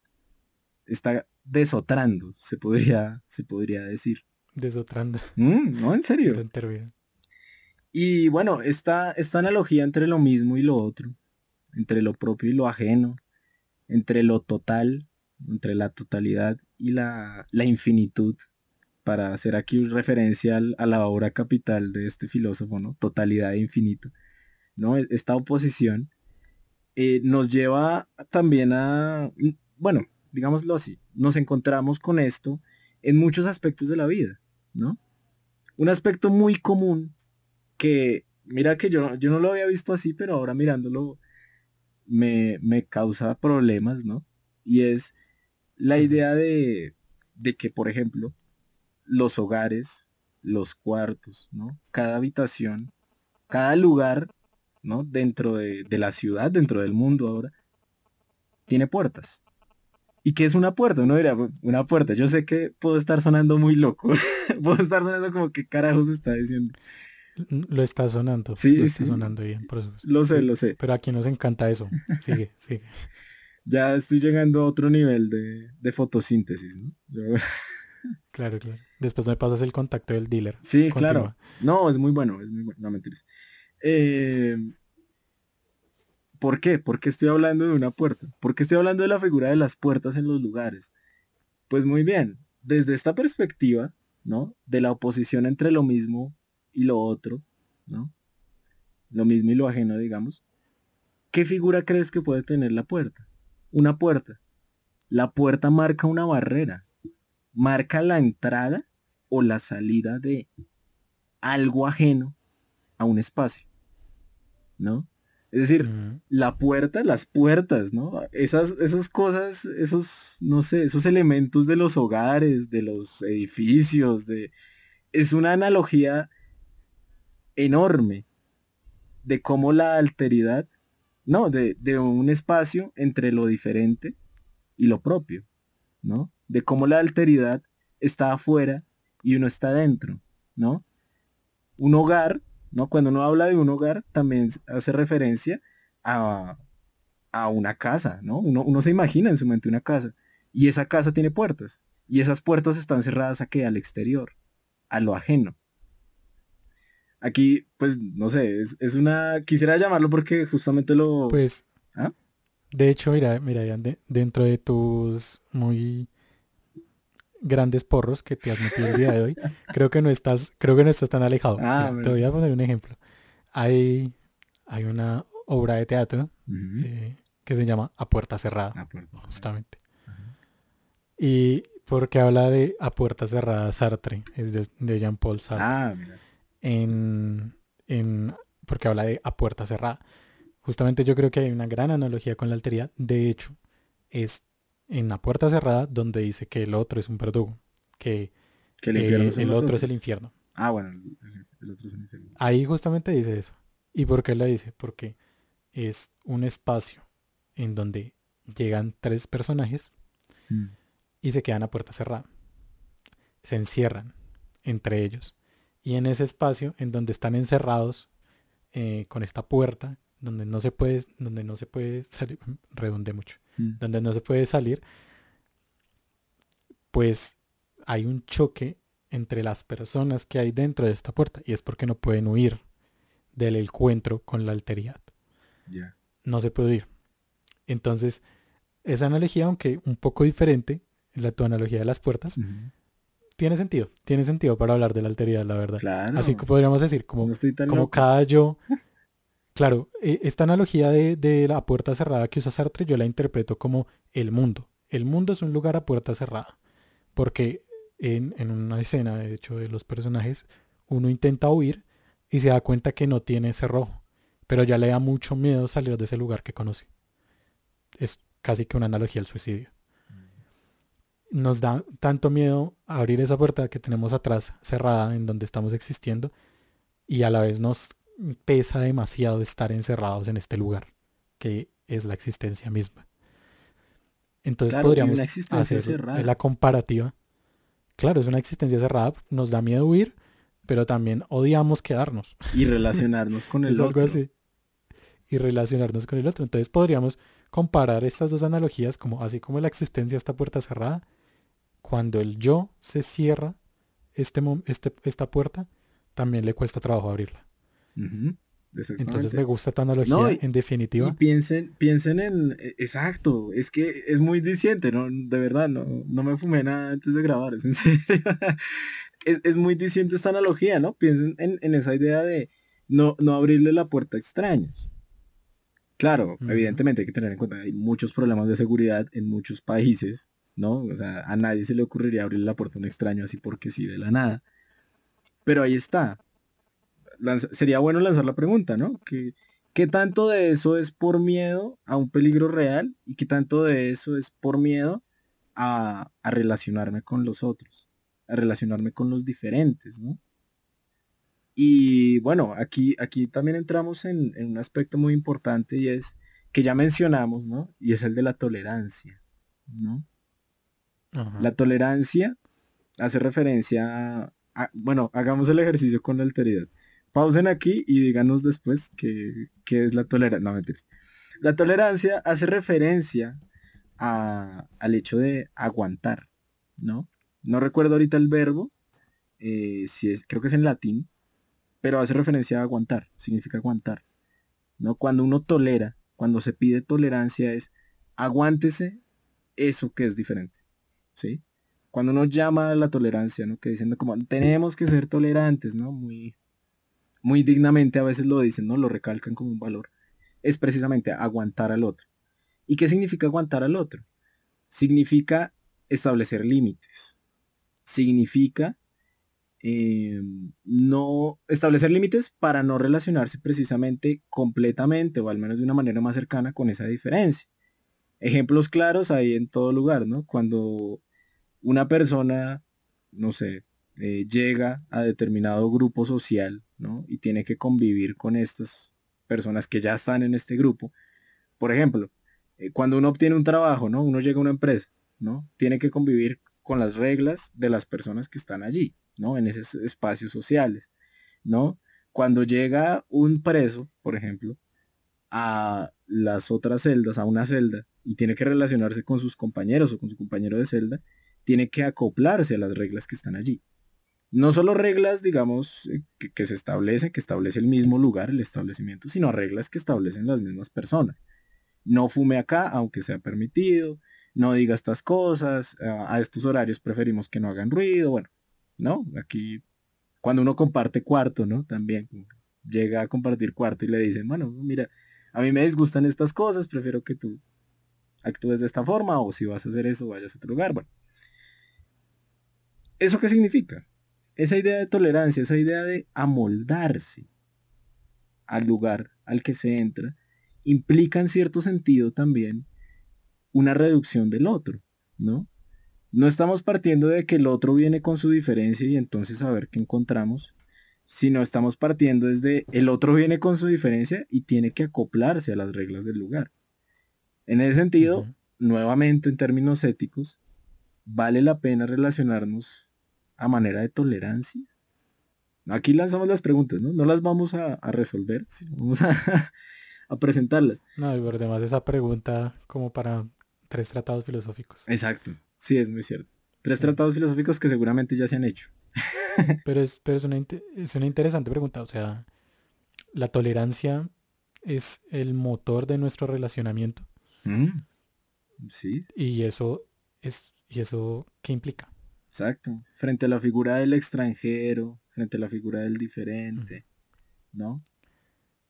está desotrando, se podría, se podría decir. Desotrando. Mm, no, en serio. Y bueno, esta, esta analogía entre lo mismo y lo otro, entre lo propio y lo ajeno, entre lo total, entre la totalidad y la, la infinitud, para hacer aquí referencia a la obra capital de este filósofo, ¿no? Totalidad e infinito. ¿no? Esta oposición eh, nos lleva también a, bueno, digámoslo así, nos encontramos con esto en muchos aspectos de la vida, ¿no? Un aspecto muy común que, mira que yo, yo no lo había visto así, pero ahora mirándolo me, me causa problemas, ¿no? Y es la idea de, de que, por ejemplo, los hogares, los cuartos, ¿no? Cada habitación, cada lugar, ¿no? Dentro de, de la ciudad, dentro del mundo ahora, tiene puertas. ¿Y qué es una puerta? Uno diría, una puerta. Yo sé que puedo estar sonando muy loco. *laughs* puedo estar sonando como que carajos está diciendo. Lo está sonando. Sí, lo está sonando bien. lo sé, lo sé. Pero aquí nos encanta eso. Sigue, *laughs* sigue. Ya estoy llegando a otro nivel de, fotosíntesis, ¿no? *laughs* claro, claro. Después me pasas el contacto del dealer. Sí, claro. No, es muy bueno, es muy bueno. No mentiras. Eh, ¿Por qué? ¿Por qué estoy hablando de una puerta? ¿Por qué estoy hablando de la figura de las puertas en los lugares? Pues muy bien, desde esta perspectiva, ¿no? De la oposición entre lo mismo y lo otro, ¿no? Lo mismo y lo ajeno, digamos. ¿Qué figura crees que puede tener la puerta? Una puerta. La puerta marca una barrera. Marca la entrada o la salida de algo ajeno a un espacio. ¿No? Es decir, la puerta, las puertas, ¿no? Esas, esas cosas, esos, no sé, esos elementos de los hogares, de los edificios, de... Es una analogía enorme de cómo la alteridad, no, de, de un espacio entre lo diferente y lo propio, ¿no? De cómo la alteridad está afuera y uno está dentro, ¿no? Un hogar ¿no? Cuando uno habla de un hogar, también hace referencia a, una casa, ¿no? Uno, se imagina en su mente una casa. Y esa casa tiene puertas. Y esas puertas están cerradas a qué? Al exterior, a lo ajeno. Aquí, pues, no sé, es, una... Quisiera llamarlo porque justamente lo... Pues... ¿Ah? De hecho, mira, mira, dentro de tus muy grandes porros que te has metido el día de hoy, creo que no estás, creo que no estás tan alejado. Ah, te, voy a poner un ejemplo. hay, hay una obra de teatro eh, que se llama A Puerta Cerrada, justamente. Y porque habla de A Puerta Cerrada Sartre, es de, Jean-Paul Sartre. Ah, mira. En, en, porque habla de A Puerta Cerrada. Justamente yo creo que hay una gran analogía con la alteridad. De hecho, es en la puerta cerrada donde dice que el otro es un verdugo, que, el, el otro es el infierno. Ah, bueno, el otro es el infierno. Ahí justamente dice eso. ¿Y por qué lo dice? Porque es un espacio en donde llegan tres personajes mm. y se quedan a puerta cerrada. Se encierran entre ellos. Y en ese espacio en donde están encerrados eh, con esta puerta, donde no se puede, donde no se puede salir, *laughs* redonde mucho, mm. donde no se puede salir, pues hay un choque entre las personas que hay dentro de esta puerta y es porque no pueden huir del encuentro con la alteridad. No se puede huir. Entonces, esa analogía, aunque un poco diferente, la tu analogía de las puertas, tiene sentido. Tiene sentido para hablar de la alteridad, la verdad. Así que podríamos decir, como, como cada yo *laughs* Claro, e, esta analogía de, la puerta cerrada que usa Sartre yo la interpreto como el mundo. El mundo es un lugar a puerta cerrada. Porque en, una escena, de hecho, de los personajes, uno intenta huir y se da cuenta que no tiene cerrojo. Pero ya le da mucho miedo salir de ese lugar que conoce. Es casi que una analogía al suicidio. Nos da tanto miedo abrir esa puerta que tenemos atrás cerrada en donde estamos existiendo y a la vez nos pesa demasiado estar encerrados en este lugar, que es la existencia misma. Entonces podríamos hacer la comparativa. Claro, es una existencia cerrada, nos da miedo huir, pero también odiamos quedarnos. Y relacionarnos con *laughs* el otro. así. Y relacionarnos con el otro. Entonces podríamos comparar estas dos analogías como así como la existencia esta puerta cerrada, cuando el yo se cierra este, este, esta puerta, también le cuesta trabajo abrirla. Entonces me gusta tu analogía, en definitiva. Y piensen, piensen en, e, exacto, es que es muy diciente, ¿no? De verdad, no, no me fumé nada antes de grabar, es en *laughs* serio. es, muy diciente esta analogía, ¿no? Piensen en, esa idea de no, no abrirle la puerta a extraños. Claro, evidentemente hay que tener en cuenta, hay muchos problemas de seguridad en muchos países, ¿no? O sea, a nadie se le ocurriría abrirle la puerta a un extraño así porque sí, de la nada. Pero ahí está, sería bueno lanzar la pregunta, ¿no? ¿Qué, ¿Qué tanto de eso es por miedo a un peligro real y qué tanto de eso es por miedo a, relacionarme con los otros, a relacionarme con los diferentes, ¿no? Y bueno, aquí, aquí también entramos en, un aspecto muy importante y es que ya mencionamos, ¿no? Y es el de la tolerancia, ¿no? La tolerancia hace referencia a, bueno, hagamos el ejercicio con la alteridad. Pausen aquí y díganos después qué, es la tolerancia. No, mentiras. La tolerancia hace referencia al hecho de aguantar, ¿no? No recuerdo ahorita el verbo, eh, es, creo que es en latín, pero hace referencia a aguantar, significa aguantar. ¿no? Cuando uno tolera, cuando se pide tolerancia es aguántese eso que es diferente. ¿sí? Cuando uno llama a la tolerancia, ¿no? que diciendo como tenemos que ser tolerantes, ¿no? Muy, muy dignamente a veces lo dicen, ¿no? Lo recalcan como un valor, es precisamente aguantar al otro. ¿Y qué significa aguantar al otro? Significa establecer límites. Significa em, no establecer límites para no relacionarse precisamente completamente o al menos de una manera más cercana con esa diferencia. Ejemplos claros hay en todo lugar, ¿no? Cuando una persona, no sé, eh, llega a determinado grupo social y tiene que convivir con estas personas que ya están en este grupo. Por ejemplo, eh, cuando uno obtiene un trabajo, ¿no? Uno llega a una empresa, ¿no? Tiene que convivir con las reglas de las personas que están allí, ¿no? En esos espacios sociales, ¿no? Cuando llega un preso, por ejemplo, a las otras celdas, a una celda, y tiene que relacionarse con sus compañeros o con su compañero de celda, tiene que acoplarse a las reglas que están allí no solo reglas, digamos, eh, que, se establecen, que establece el mismo lugar, el establecimiento, sino reglas que establecen las mismas personas. No fume acá, aunque sea permitido, no diga estas cosas, a, estos horarios preferimos que no hagan ruido, bueno, ¿no? Aquí, cuando uno comparte cuarto, ¿no? También, llega a compartir cuarto y le dicen, bueno, mira, a mí me disgustan estas cosas, prefiero que tú actúes de esta forma o si vas a hacer eso, vayas a otro lugar. Bueno, ¿eso qué significa? Esa idea de tolerancia, esa idea de amoldarse al lugar al que se entra, implica en cierto sentido también una reducción del otro, ¿no? No estamos partiendo de que el otro viene con su diferencia y entonces a ver qué encontramos, sino estamos partiendo desde el otro viene con su diferencia y tiene que acoplarse a las reglas del lugar. En ese sentido, nuevamente en términos éticos, vale la pena relacionarnos a manera de tolerancia. Aquí lanzamos las preguntas, ¿no? No las vamos a, resolver, sino vamos a, *laughs* a, presentarlas. No, y por demás esa pregunta como para tres tratados filosóficos. Exacto, sí, es muy cierto. Tres tratados filosóficos que seguramente ya se han hecho. *laughs* pero es, pero es, una, es una interesante pregunta, o sea, la tolerancia es el motor de nuestro relacionamiento. Mm, sí. Y eso es, ¿y eso qué implica? Exacto. Frente a la figura del extranjero, frente a la figura del diferente, ¿no?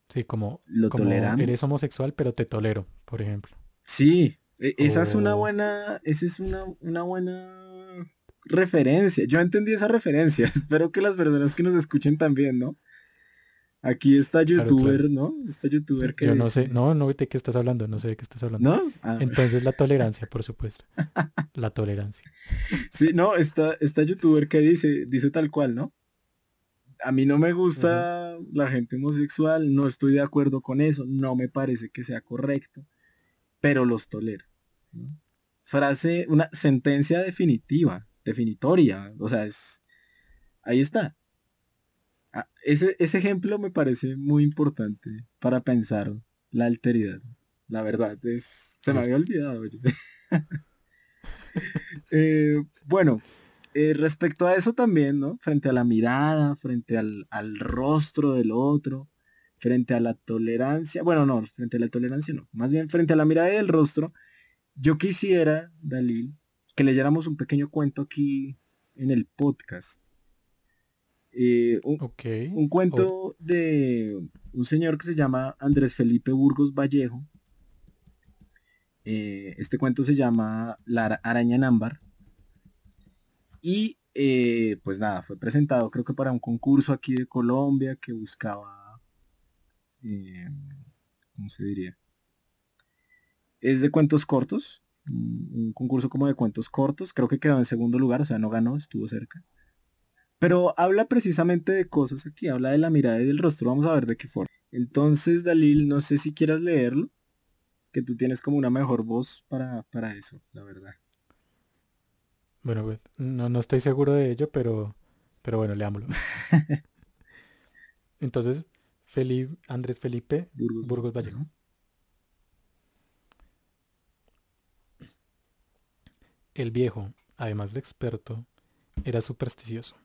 Sí, como, Lo como eres homosexual, pero te tolero, por ejemplo. Sí, e, esa es una buena, esa es una, una buena referencia. Yo entendí esa referencia. *laughs* Espero que las personas que nos escuchen también, ¿no? Aquí está youtuber, ¿no? Está youtuber que Yo no sé, no, no de qué estás hablando, no sé de qué estás hablando. ¿No? Ah. Entonces la tolerancia, por supuesto. la tolerancia. *laughs* Sí, no, está, está youtuber que dice, dice tal cual, ¿no? A mí no me gusta la gente homosexual, no estoy de acuerdo con eso, no me parece que sea correcto, pero los tolero. Frase, una sentencia definitiva, definitoria, o sea, es, ahí está. Ah, ese, ejemplo me parece muy importante para pensar la alteridad. La verdad, es, se me había olvidado. *laughs* Eh, bueno, eh, respecto a eso también, ¿no? Frente a la mirada, frente al, al, rostro del otro, frente a la tolerancia, bueno, no, frente a la tolerancia no, más bien frente a la mirada y el rostro, yo quisiera, Dalil, que leyéramos un pequeño cuento aquí en el podcast. Eh, un, cuento de un señor que se llama Andrés Felipe Burgos Vallejo. Eh, este cuento se llama La araña en ámbar. Y eh, pues nada, fue presentado creo que para un concurso aquí de Colombia que buscaba... ¿Cómo se diría? Es de cuentos cortos. Un concurso como de cuentos cortos. Creo que quedó en segundo lugar, o sea, no ganó, estuvo cerca. Pero habla precisamente de cosas aquí, habla de la mirada y del rostro, vamos a ver de qué forma. Entonces, Dalil, no sé si quieras leerlo, que tú tienes como una mejor voz para, para eso, la verdad. Bueno, pues, no, no estoy seguro de ello, pero, pero bueno, leámoslo. *laughs* Entonces, Felipe, Andrés Felipe Burgos, Vallejo. El viejo, además de experto, era supersticioso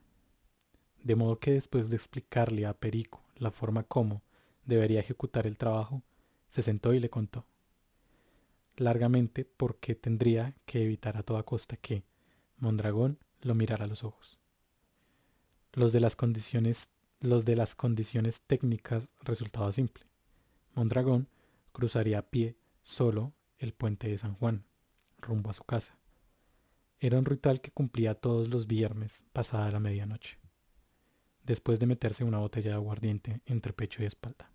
de modo que después de explicarle a Perico la forma como debería ejecutar el trabajo, se sentó y le contó largamente por qué tendría que evitar a toda costa que Mondragón lo mirara a los ojos. Los de las condiciones, los de las condiciones técnicas resultaba simple. Mondragón cruzaría a pie solo el puente de San Juan, rumbo a su casa. Era un ritual que cumplía todos los viernes pasada la medianoche después de meterse una botella de aguardiente entre pecho y espalda.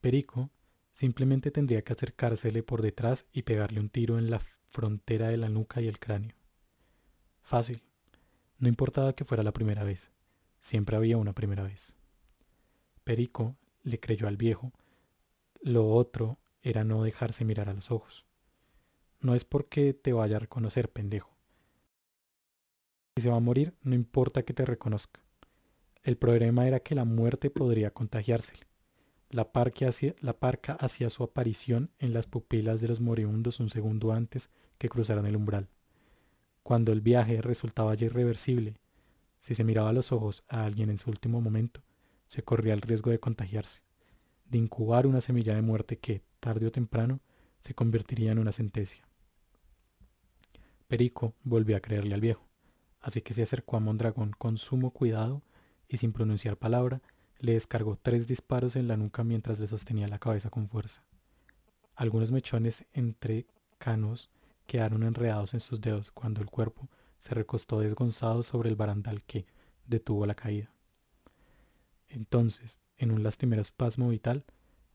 Perico simplemente tendría que acercársele por detrás y pegarle un tiro en la frontera de la nuca y el cráneo. Fácil. No importaba que fuera la primera vez. Siempre había una primera vez. Perico le creyó al viejo. Lo otro era no dejarse mirar a los ojos. No es porque te vaya a reconocer, pendejo. Si se va a morir, no importa que te reconozca. El problema era que la muerte podría contagiársele. La, hacía, la parca hacía su aparición en las pupilas de los moribundos un segundo antes que cruzaran el umbral. Cuando el viaje resultaba ya irreversible, si se miraba a los ojos a alguien en su último momento, se corría el riesgo de contagiarse, de incubar una semilla de muerte que, tarde o temprano, se convertiría en una sentencia. Perico volvió a creerle al viejo, así que se acercó a Mondragón con sumo cuidado y sin pronunciar palabra, le descargó tres disparos en la nuca mientras le sostenía la cabeza con fuerza. Algunos mechones entre canos quedaron enredados en sus dedos cuando el cuerpo se recostó desgonzado sobre el barandal que detuvo la caída. Entonces, en un lastimero espasmo vital,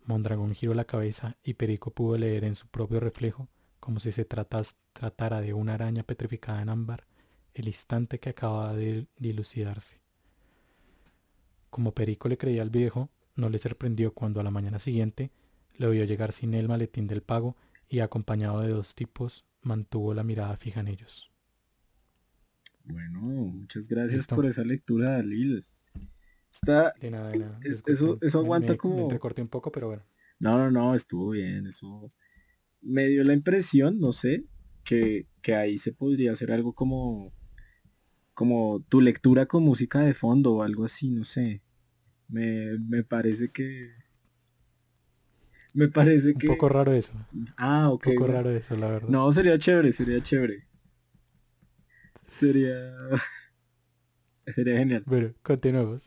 Mondragón giró la cabeza y Perico pudo leer en su propio reflejo, como si se tratara de una araña petrificada en ámbar, el instante que acababa de dilucidarse. Como Perico le creía al viejo, no le sorprendió cuando a la mañana siguiente le vio llegar sin el maletín del pago y acompañado de dos tipos mantuvo la mirada fija en ellos. Bueno, muchas gracias por esa lectura, Dalil. Está. De nada, de nada. eso, eso aguanta como. Me un poco, pero bueno. No, no, no, estuvo bien. Eso me dio la impresión, no sé, que, que ahí se podría hacer algo como como tu lectura con música de fondo o algo así, no sé. Me, me parece que... Me parece que... Un poco raro eso. Ah, ok. Un poco raro eso, la verdad. No, sería chévere, sería chévere. Sería... *laughs* Sería genial. Bueno, continuemos.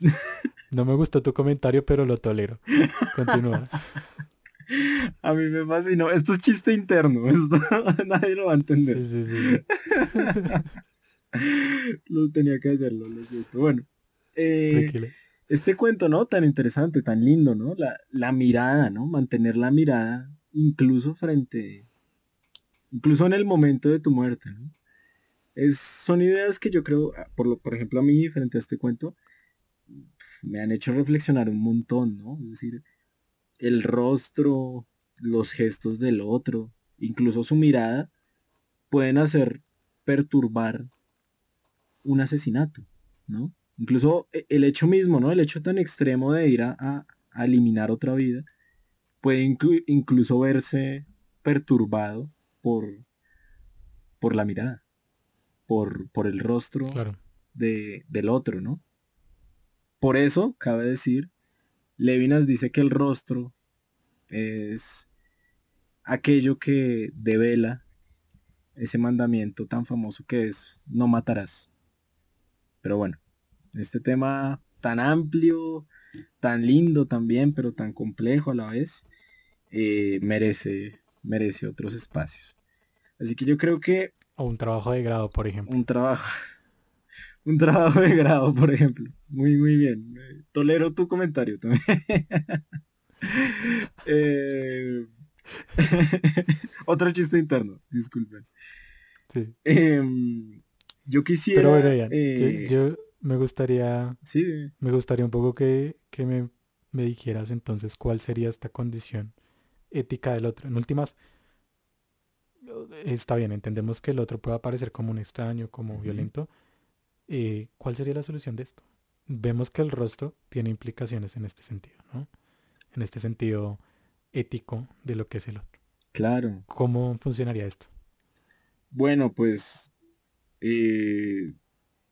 No me gustó tu comentario, pero lo tolero. Continúa. *laughs* A mí me fascinó. Esto es chiste interno. *laughs* Esto nadie lo va a entender. Sí, sí, sí. *laughs* lo tenía que hacerlo, lo siento. Bueno, eh, este cuento, ¿no? Tan interesante, tan lindo, ¿no? La, la, mirada, ¿no? Mantener la mirada incluso frente, incluso en el momento de tu muerte, ¿no? Es, son ideas que yo creo, ah, por, lo, por ejemplo, a mí, frente a este cuento, me han hecho reflexionar un montón, ¿no? Es decir, el rostro, los gestos del otro, incluso su mirada, pueden hacer perturbar un asesinato, ¿no? Incluso e, el hecho mismo, ¿no? El hecho tan extremo de ir a, eliminar otra vida puede incluso verse perturbado por, por la mirada, por, por el rostro de, del otro, ¿no? Por eso, cabe decir, Levinas dice que el rostro es aquello que devela ese mandamiento tan famoso que es no matarás. Pero bueno, este tema tan amplio, tan lindo también, pero tan complejo a la vez, eh, merece, merece otros espacios. Así que yo creo que... O un trabajo de grado, por ejemplo. Un trabajo. *laughs* Un trabajo de grado, por ejemplo. Muy, muy bien. Tolero tu comentario también. *laughs* Eh, *laughs* otro chiste interno, disculpen. Sí. Em, yo quisiera. Pero bueno, eh, yo, me gustaría. Sí. Me gustaría un poco que, me, me, dijeras entonces cuál sería esta condición ética del otro. En últimas, está bien, entendemos que el otro pueda parecer como un extraño, como violento. Eh, ¿Cuál sería la solución de esto? Vemos que el rostro tiene implicaciones en este sentido, ¿no? En este sentido ético de lo que es el otro. Claro. ¿Cómo funcionaría esto? Bueno, pues eh,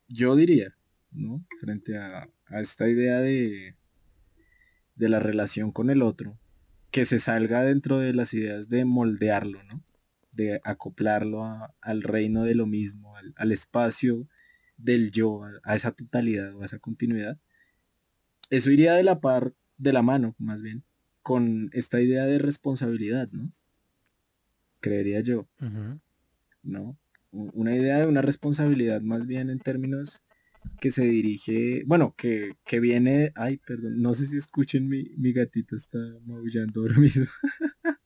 yo diría, ¿no? Frente a, esta idea de, de la relación con el otro, que se salga dentro de las ideas de moldearlo, ¿no? De acoplarlo al reino de lo mismo, al, espacio del yo, a, esa totalidad o a esa continuidad. Eso iría de la par, de la mano, más bien, con esta idea de responsabilidad, ¿no? Creería yo. ¿No? Una idea de una responsabilidad más bien en términos que se dirige, bueno, que, viene, ay, perdón, no sé si escuchen mi, mi gatito está maullando ahora mismo. *laughs*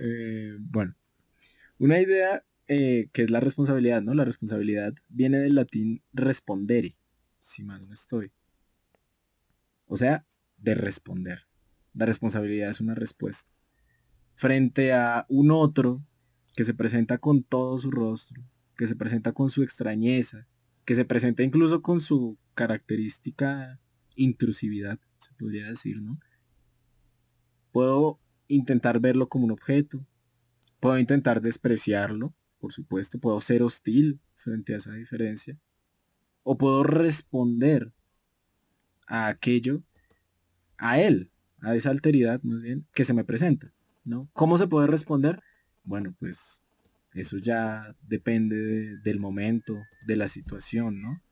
Eh, bueno, una idea eh, que es la responsabilidad, ¿no? La responsabilidad viene del latín respondere, si mal no estoy. O sea, de responder. La responsabilidad es una respuesta. Frente a un otro que se presenta con todo su rostro, que se presenta con su extrañeza, que se presenta incluso con su característica intrusividad, se podría decir, ¿no? Puedo intentar verlo como un objeto, puedo intentar despreciarlo, por supuesto, puedo ser hostil frente a esa diferencia, o puedo responder a aquello, a él, a esa alteridad más bien, que se me presenta, ¿no? ¿Cómo se puede responder? Bueno, pues eso ya depende del momento, de la situación, ¿no?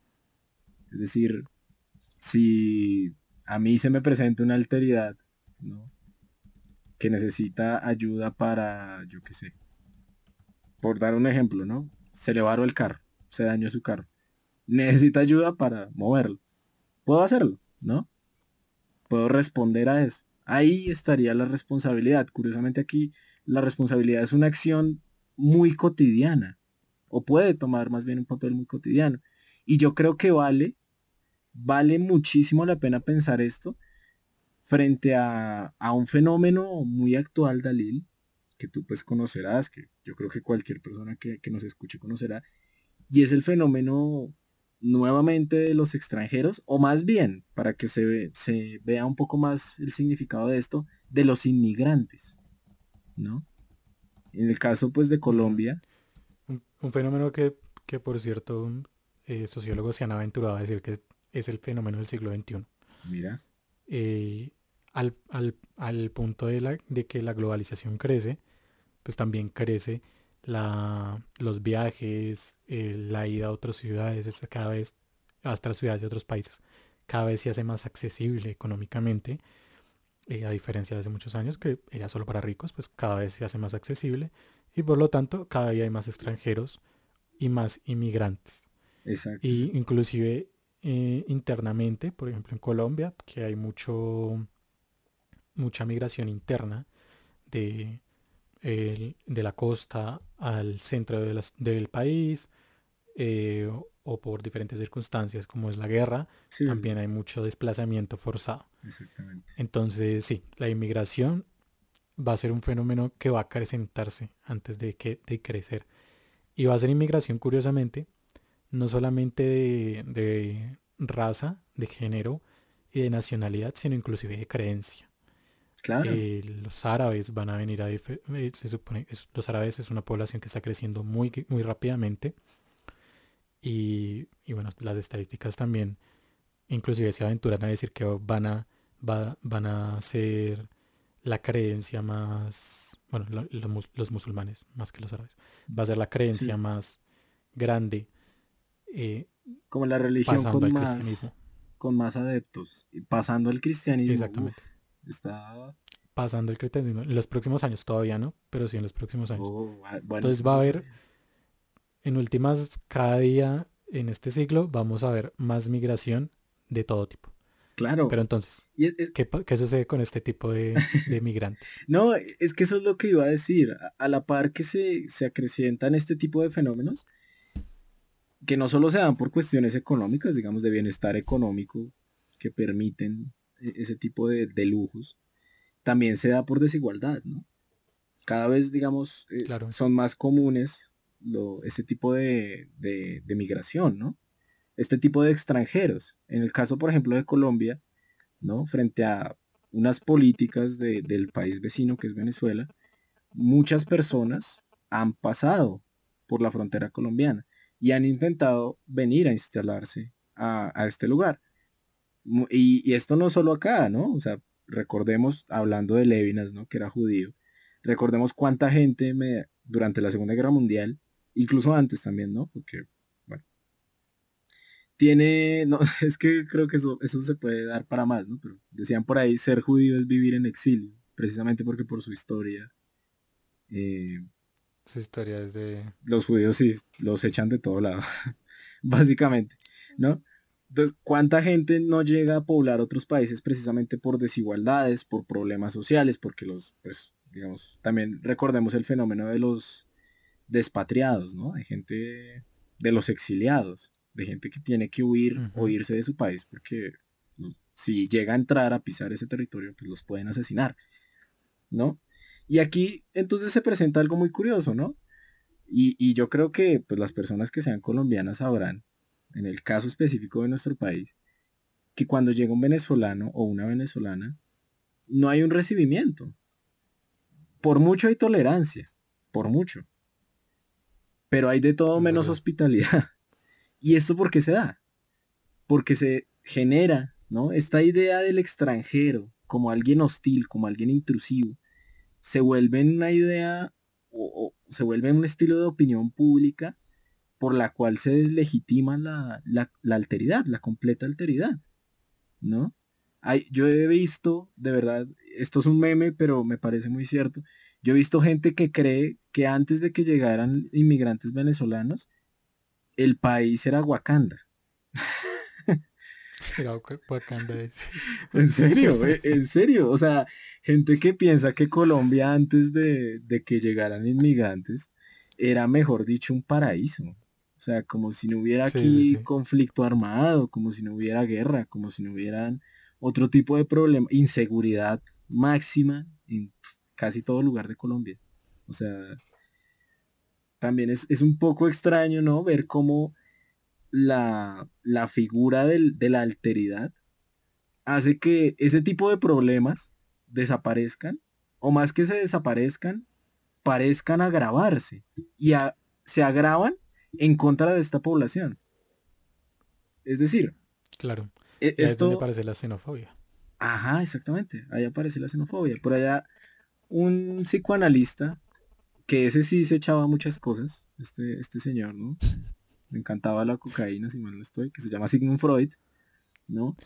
Es decir, si a mí se me presenta una alteridad, ¿no? Que necesita ayuda para, yo qué sé, por dar un ejemplo, ¿no? Se le varó el carro, se dañó su carro. Necesita ayuda para moverlo. Puedo hacerlo, ¿no? Puedo responder a eso. Ahí estaría la responsabilidad. Curiosamente aquí la responsabilidad es una acción muy cotidiana. O puede tomar más bien un papel muy cotidiano. Y yo creo que vale, vale muchísimo la pena pensar esto frente a, un fenómeno muy actual, Dalil, que tú pues conocerás, que yo creo que cualquier persona que, nos escuche conocerá, y es el fenómeno nuevamente de los extranjeros, o más bien, para que se, se vea un poco más el significado de esto, de los inmigrantes, ¿no? En el caso pues de Colombia. Un, fenómeno que, que, por cierto, eh, sociólogos se han aventurado a decir que es el fenómeno del siglo XXI. Mira. Eh, al, al, punto de, la, de que la globalización crece, pues también crece la, los viajes, eh, la ida a otras ciudades, cada vez a otras ciudades de otros países, cada vez se hace más accesible económicamente, a diferencia de hace muchos años que era solo para ricos, pues cada vez se hace más accesible y por lo tanto cada día hay más extranjeros y más inmigrantes. Exacto. Y inclusive eh, internamente, por ejemplo en Colombia, que hay mucho mucha migración interna de, de la costa al centro del país eh, o, por diferentes circunstancias como es la guerra, también hay mucho desplazamiento forzado. Exactamente. Entonces, sí, la inmigración va a ser un fenómeno que va a acrecentarse antes de, que, de crecer. Y va a ser inmigración, curiosamente, no solamente de, raza, de género y de nacionalidad, sino inclusive de creencia. Claro. Eh, los árabes van a venir a... Eh, se supone los árabes es una población que está creciendo muy, muy rápidamente. Y, bueno, las estadísticas también, inclusive se aventuran a decir que van a, van a ser la creencia más, bueno, los musulmanes más que los árabes, va a ser la creencia más grande eh, como la religión con más, con más adeptos, pasando el cristianismo. Exactamente. está pasando el cristianismo. En los próximos años todavía no, pero sí en los próximos años. Oh, Entonces va a haber, en últimas, cada día en este siglo vamos a ver más migración de todo tipo. Claro. Pero entonces, ¿qué, sucede con este tipo de, migrantes? *laughs* no, es que eso es lo que iba a decir. A, la par que se, se acrecientan este tipo de fenómenos, que no solo se dan por cuestiones económicas, digamos, de bienestar económico, que permiten e, ese tipo de, lujos, también se da por desigualdad, ¿no? Cada vez, digamos, eh, son más comunes lo, ese tipo de, migración, ¿no? Este tipo de extranjeros. En el caso, por ejemplo, de Colombia, ¿no? Frente a unas políticas del país vecino que es Venezuela, muchas personas han pasado por la frontera colombiana y han intentado venir a instalarse a, este lugar. Y, esto no solo acá, ¿no? O sea, recordemos, hablando de Levinas, ¿no? Que era judío, recordemos cuánta gente me, durante la Segunda Guerra Mundial, incluso antes también, ¿no? Porque, bueno, tiene, no, *laughs* es que creo que eso, eso se puede dar para más, ¿no? Pero decían por ahí, ser judío es vivir en exilio, precisamente porque por su historia. Eh, su historia es de... Los judíos sí, los echan de todo lado, *laughs* básicamente, ¿no? Entonces, ¿cuánta gente no llega a poblar otros países precisamente por desigualdades, por problemas sociales, porque los, pues, digamos, también recordemos el fenómeno de los despatriados, ¿no? Hay gente de los exiliados, de gente que tiene que huir o irse de su país porque si llega a entrar a pisar ese territorio, pues los pueden asesinar, ¿no? Y aquí entonces se presenta algo muy curioso, ¿no? Y, yo creo que pues, las personas que sean colombianas sabrán, en el caso específico de nuestro país, que cuando llega un venezolano o una venezolana, no hay un recibimiento. Por mucho hay tolerancia, por mucho. Pero hay de todo menos hospitalidad. *laughs* ¿Y esto por qué se da? Porque se genera, ¿no? Esta idea del extranjero como alguien hostil, como alguien intrusivo, se vuelve una idea o, se vuelve un estilo de opinión pública por la cual se deslegitima la, la, alteridad, la completa alteridad, ¿no? Hay, yo he visto, de verdad, esto es un meme, pero me parece muy cierto. Yo he visto gente que cree que antes de que llegaran inmigrantes venezolanos, el país era Wakanda. *laughs* *laughs* En serio, eh, en serio. O sea, gente que piensa que Colombia antes de, que llegaran inmigrantes era, mejor dicho, un paraíso. O sea, como si no hubiera aquí conflicto armado, como si no hubiera guerra, como si no hubieran otro tipo de problema, inseguridad máxima en casi todo lugar de Colombia. O sea, también es, es un poco extraño, ¿no? Ver cómo la, figura de la alteridad hace que ese tipo de problemas desaparezcan, o más que se desaparezcan, parezcan agravarse y se agravan en contra de esta población. Es decir, claro. E, esto aparece la xenofobia. Ajá, exactamente. Ahí aparece la xenofobia. Por allá un psicoanalista que ese sí se echaba muchas cosas, este, este señor, ¿no? me encantaba la cocaína, si mal no estoy, que se llama Sigmund Freud, ¿no?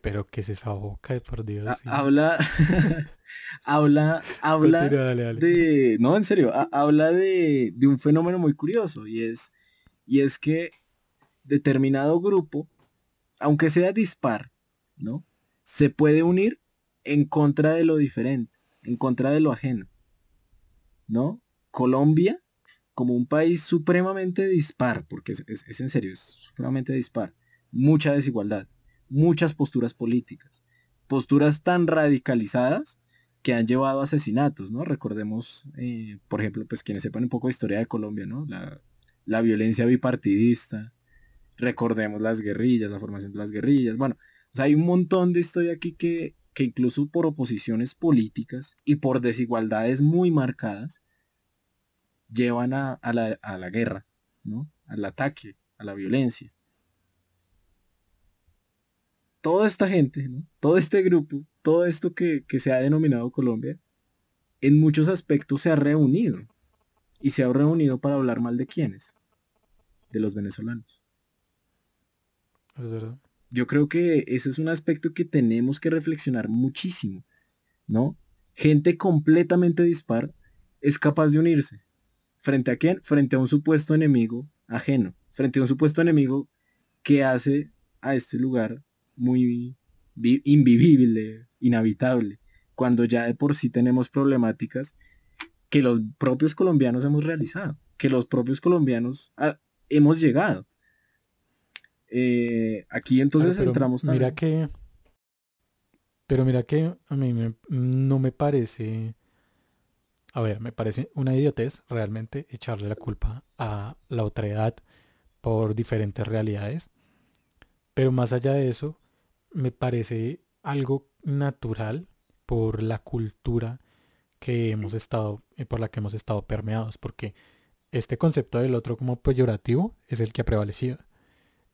pero ¿qué es esa boca, por Dios? *laughs* Habla, habla, habla de, no, en serio, habla de, de, un fenómeno muy curioso y es, y es que determinado grupo, aunque sea dispar, ¿no? Se puede unir en contra de lo diferente, en contra de lo ajeno, ¿no? Colombia como un país supremamente dispar, porque es, en serio, es supremamente dispar, mucha desigualdad, muchas posturas políticas, posturas tan radicalizadas que han llevado a asesinatos, ¿no? Recordemos, eh, por ejemplo, pues quienes sepan un poco de historia de Colombia, ¿no? La, la violencia bipartidista, recordemos las guerrillas, la formación de las guerrillas, bueno, o sea, hay un montón de historia aquí que, que incluso por oposiciones políticas y por desigualdades muy marcadas, llevan a, la, guerra, ¿no? Al ataque, a la violencia. Toda esta gente, ¿no? Todo este grupo, todo esto que, se ha denominado Colombia, en muchos aspectos se ha reunido. Y se ha reunido para hablar mal de quiénes? De los venezolanos. Es verdad. Yo creo que ese es un aspecto que tenemos que reflexionar muchísimo, ¿no? Gente completamente dispar es capaz de unirse, ¿Frente a quién? Frente a un supuesto enemigo ajeno. Frente a un supuesto enemigo que hace a este lugar muy invivible, inhabitable, cuando ya de por sí tenemos problemáticas que los propios colombianos hemos realizado, que los propios colombianos hemos llegado. Eh, aquí entonces entramos también. Mira que, pero mira que a mí no me parece a ver, me parece una idiotez realmente echarle la culpa a la otra edad por diferentes realidades. Pero más allá de eso, me parece algo natural por la cultura que hemos estado, eh, por la que hemos estado permeados, porque este concepto del otro como peyorativo es el que ha prevalecido.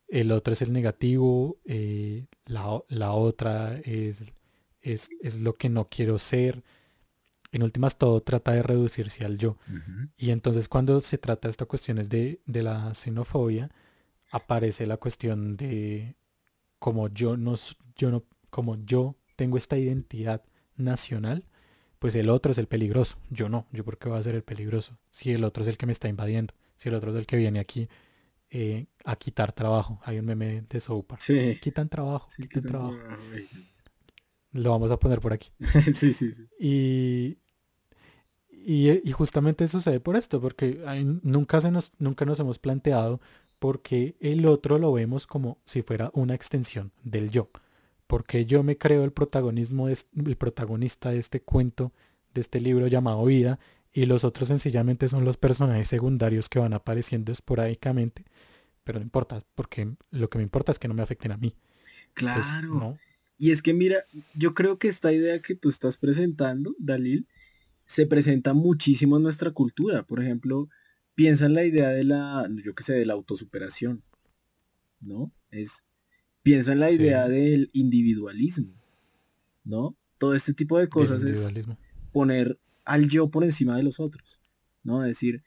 El otro es el negativo, eh, la, otra es, es, es, lo que no quiero ser, en últimas todo trata de reducirse al yo. Y entonces cuando se trata de estas cuestiones de, de, la xenofobia, aparece la cuestión de como yo no, yo no, como yo tengo esta identidad nacional, pues el otro es el peligroso. Yo no, yo por qué voy a ser el peligroso. Si el otro es el que me está invadiendo, si el otro es el que viene aquí eh, a quitar trabajo. Hay un meme de Sopa. Sí. Quitan trabajo, quitan, trabajo. Lo vamos a poner por aquí. *laughs* sí, sí, sí. Y, y, justamente sucede por esto, porque nunca, se nos, nunca nos hemos planteado porque el otro lo vemos como si fuera una extensión del yo. Porque yo me creo el protagonismo el protagonista de este cuento, de este libro llamado Vida, y los otros sencillamente son los personajes secundarios que van apareciendo esporádicamente, pero no importa, porque lo que me importa es que no me afecten a mí. Pues, claro. Y es que mira, yo creo que esta idea que tú estás presentando, Dalil, se presenta muchísimo en nuestra cultura. Por ejemplo, piensa en la idea de la, yo qué sé, de la autosuperación, ¿no? Es, piensa en la idea del individualismo, ¿no? Todo este tipo de cosas es poner al yo por encima de los otros, ¿no? Decir,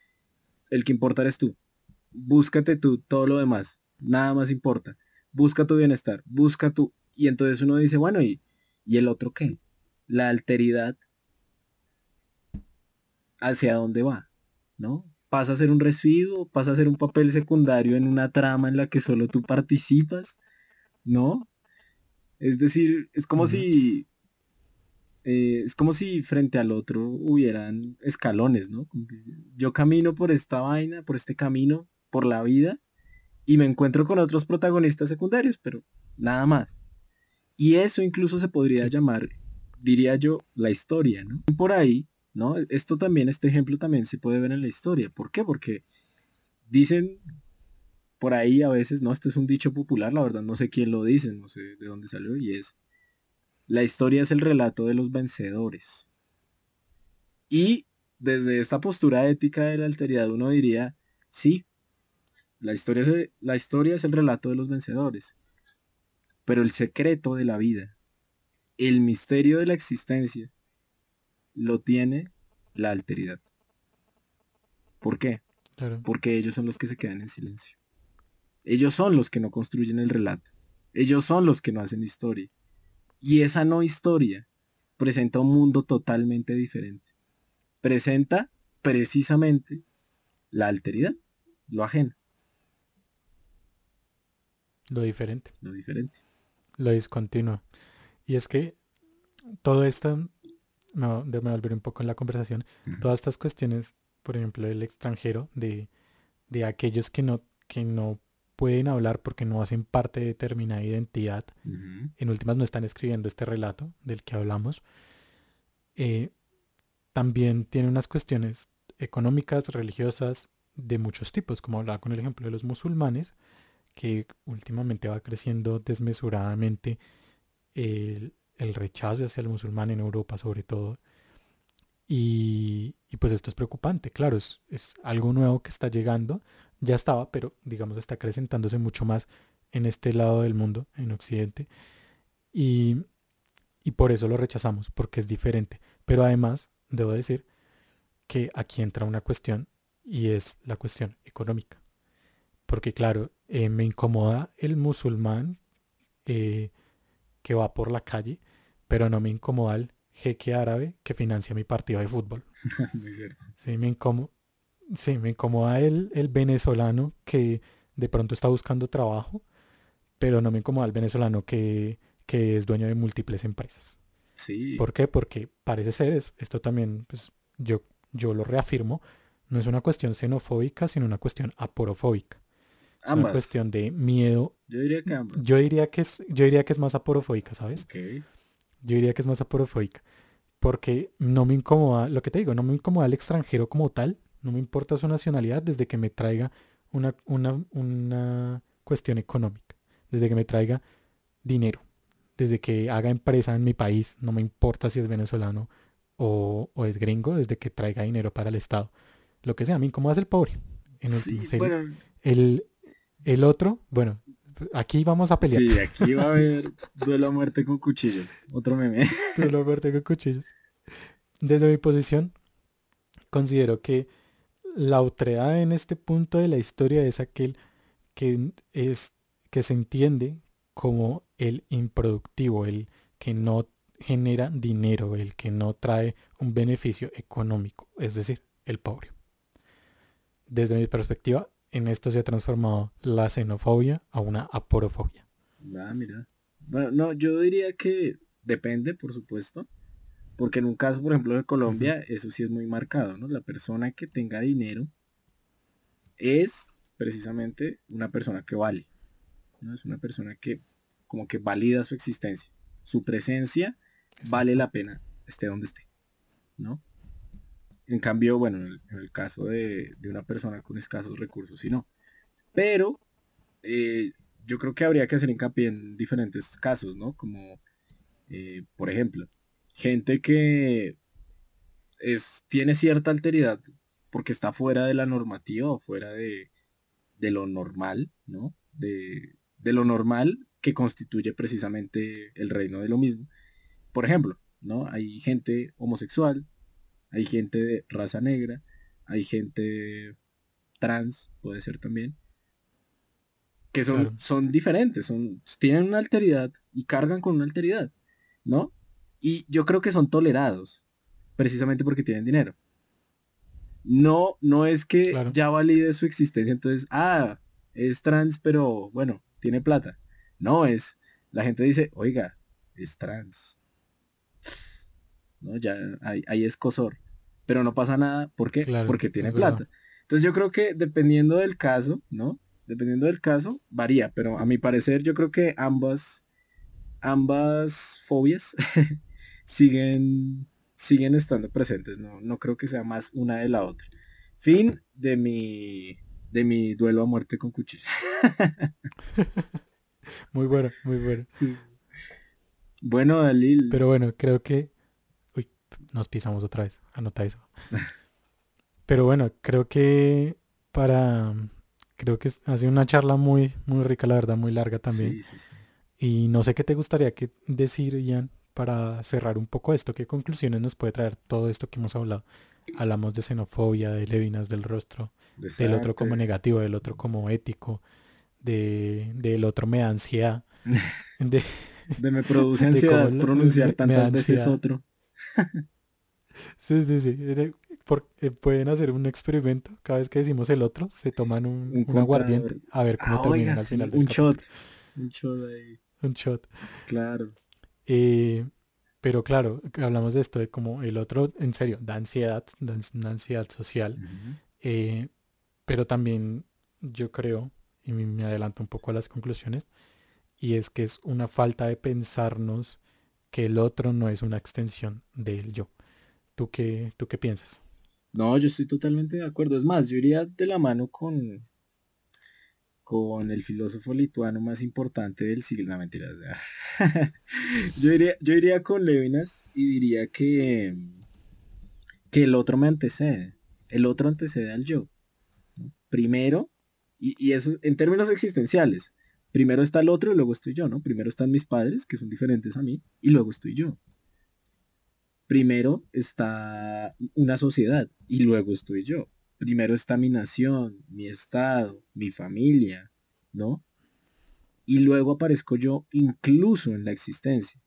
el que importa eres tú. Búscate tú, todo lo demás, nada más importa. Busca tu bienestar, busca tu... Y entonces uno dice, bueno, ¿y, ¿Y el otro qué? La alteridad hacia dónde va, ¿no? Pasa a ser un residuo, pasa a ser un papel secundario en una trama en la que solo tú participas, ¿no? Es decir, es como si eh, es como si frente al otro hubieran escalones, ¿no? Yo camino por esta vaina, por este camino, por la vida, y me encuentro con otros protagonistas secundarios, pero nada más. Y eso incluso se podría llamar, diría yo, la historia, ¿no? Por ahí, ¿no? Esto también, este ejemplo también se puede ver en la historia. ¿Por qué? Porque dicen por ahí a veces, no, este es un dicho popular, la verdad no sé quién lo dice, no sé de dónde salió, y es, la historia es el relato de los vencedores. Y desde esta postura ética de la alteridad uno diría, sí, la historia, es, la historia es el relato de los vencedores, pero el secreto de la vida, el misterio de la existencia, lo tiene la alteridad. ¿Por qué? Porque ellos son los que se quedan en silencio. Ellos son los que no construyen el relato. Ellos son los que no hacen historia. Y esa no historia presenta un mundo totalmente diferente. Presenta precisamente la alteridad, lo ajeno. Lo diferente. Lo diferente. Lo discontinuo. Y es que todo esto, no, de volver un poco en la conversación, todas estas cuestiones, por ejemplo, del extranjero, de, de aquellos que no, que no pueden hablar porque no hacen parte de determinada identidad. En últimas no están escribiendo este relato del que hablamos. Eh, también tiene unas cuestiones económicas, religiosas, de muchos tipos, como hablaba con el ejemplo de los musulmanes, que últimamente va creciendo desmesuradamente el, rechazo hacia el musulmán en Europa sobre todo. Y, pues esto es preocupante, claro, es, es, algo nuevo que está llegando, ya estaba, pero digamos está acrecentándose mucho más en este lado del mundo, en Occidente. Y, y por eso lo rechazamos, porque es diferente. Pero además, debo decir que aquí entra una cuestión y es la cuestión económica. Porque claro, eh, me incomoda el musulmán eh, que va por la calle, pero no me incomoda el jeque árabe que financia mi partido de fútbol. *laughs* Muy cierto. Sí, me incomoda Sí, me incomoda el, el venezolano que de pronto está buscando trabajo, pero no me incomoda el venezolano que, que es dueño de múltiples empresas. Sí. ¿Por qué? Porque parece ser, esto también, pues yo, yo lo reafirmo, no es una cuestión xenofóbica, sino una cuestión aporofóbica. Es una cuestión de miedo. Yo diría que Yo diría que es, yo diría que es más aporofóbica, ¿sabes? Yo diría que es más aporofóbica. Porque no me incomoda, lo que te digo, no me incomoda el extranjero como tal, no me importa su nacionalidad desde que me traiga una, una, cuestión económica, desde que me traiga dinero, desde que haga empresa en mi país, no me importa si es venezolano o, es gringo, desde que traiga dinero para el Estado. Lo que sea, a mí, ¿cómo hace el pobre? En sí, el, el otro, bueno, aquí vamos a pelear. Sí, aquí va a haber duelo a muerte con cuchillos. Otro meme. *laughs* duelo a muerte con cuchillos. Desde mi posición, considero que la otredad en este punto de la historia es aquel que es que se entiende como el improductivo, el que no genera dinero, el que no trae un beneficio económico, es decir, el pobre. Desde mi perspectiva, en esto se ha transformado la xenofobia a una aporofobia. Ah, no, yo diría que depende, por supuesto. Porque en un caso, por ejemplo, de Colombia, eso sí es muy marcado, ¿no? La persona que tenga dinero es precisamente una persona que vale, ¿no? Es una persona que como que valida su existencia. Su presencia vale la pena, esté donde esté, ¿no? En cambio, bueno, en el, caso de, una persona con escasos recursos, sí no. Pero eh, yo creo que habría que hacer hincapié en diferentes casos, ¿no? Como, eh, por ejemplo, gente que es, tiene cierta alteridad porque está fuera de la normativa o fuera de, lo normal, ¿no? De, lo normal que constituye precisamente el reino de lo mismo. Por ejemplo, ¿no? Hay gente homosexual, hay gente de raza negra, hay gente trans, puede ser también, que son, son diferentes, son, tienen una alteridad y cargan con una alteridad. ¿no? Y yo creo que son tolerados, precisamente porque tienen dinero. No, no es que ya valide su existencia, entonces, ah, es trans, pero bueno, tiene plata. No, es, la gente dice, oiga, es trans. ¿No? Ya hay, hay escosor. Pero no pasa nada, ¿por qué? Porque tiene plata. Entonces yo creo que dependiendo del caso, ¿no? Dependiendo del caso, varía, pero a mi parecer yo creo que ambas, ambas fobias *laughs* siguen, siguen estando presentes, ¿no? No creo que sea más una de la otra. Fin de mi, de mi duelo a muerte con cuchillo. *laughs* muy bueno, muy bueno. Bueno, Dalil. Pero bueno, creo que... Uy, nos pisamos otra vez. Anota eso. *laughs* Pero bueno, creo que para... Creo que ha sido una charla muy, muy rica, la verdad, muy larga también. Y no sé qué te gustaría que decir, Ian, para cerrar un poco esto. ¿Qué conclusiones nos puede traer todo esto que hemos hablado? Hablamos de xenofobia, de levinas del rostro, del otro como negativo, del otro como ético, de, del otro me da ansiedad. *laughs* De, de me produce ansiedad pronunciar *laughs* tantas veces otro. *laughs* sí, sí, sí. Eh, pueden hacer un experimento. Cada vez que decimos el otro, se toman un, aguardiente. A ver cómo ah, terminan al final. un shot. Un shot ahí. Un shot. Claro. Eh, pero claro, hablamos de esto de como el otro, en serio, da ansiedad, da ansiedad social. Eh, pero también yo creo, y me adelanto un poco a las conclusiones, y es que es una falta de pensarnos que el otro no es una extensión del yo. ¿Tú qué, tú qué piensas? No, yo estoy totalmente de acuerdo. Es más, yo iría de la mano con, con el filósofo lituano más importante del siglo. No, mentiras. *laughs* yo, iría, yo iría con Levinas y diría que, que el otro me antecede. El otro antecede al yo. Primero, y, y eso en términos existenciales, primero está el otro y luego estoy yo, ¿no? Primero están mis padres, que son diferentes a mí, y luego estoy yo primero está una sociedad y luego estoy yo. Primero está mi nación, mi estado, mi familia, ¿no? Y luego aparezco yo incluso en la existencia.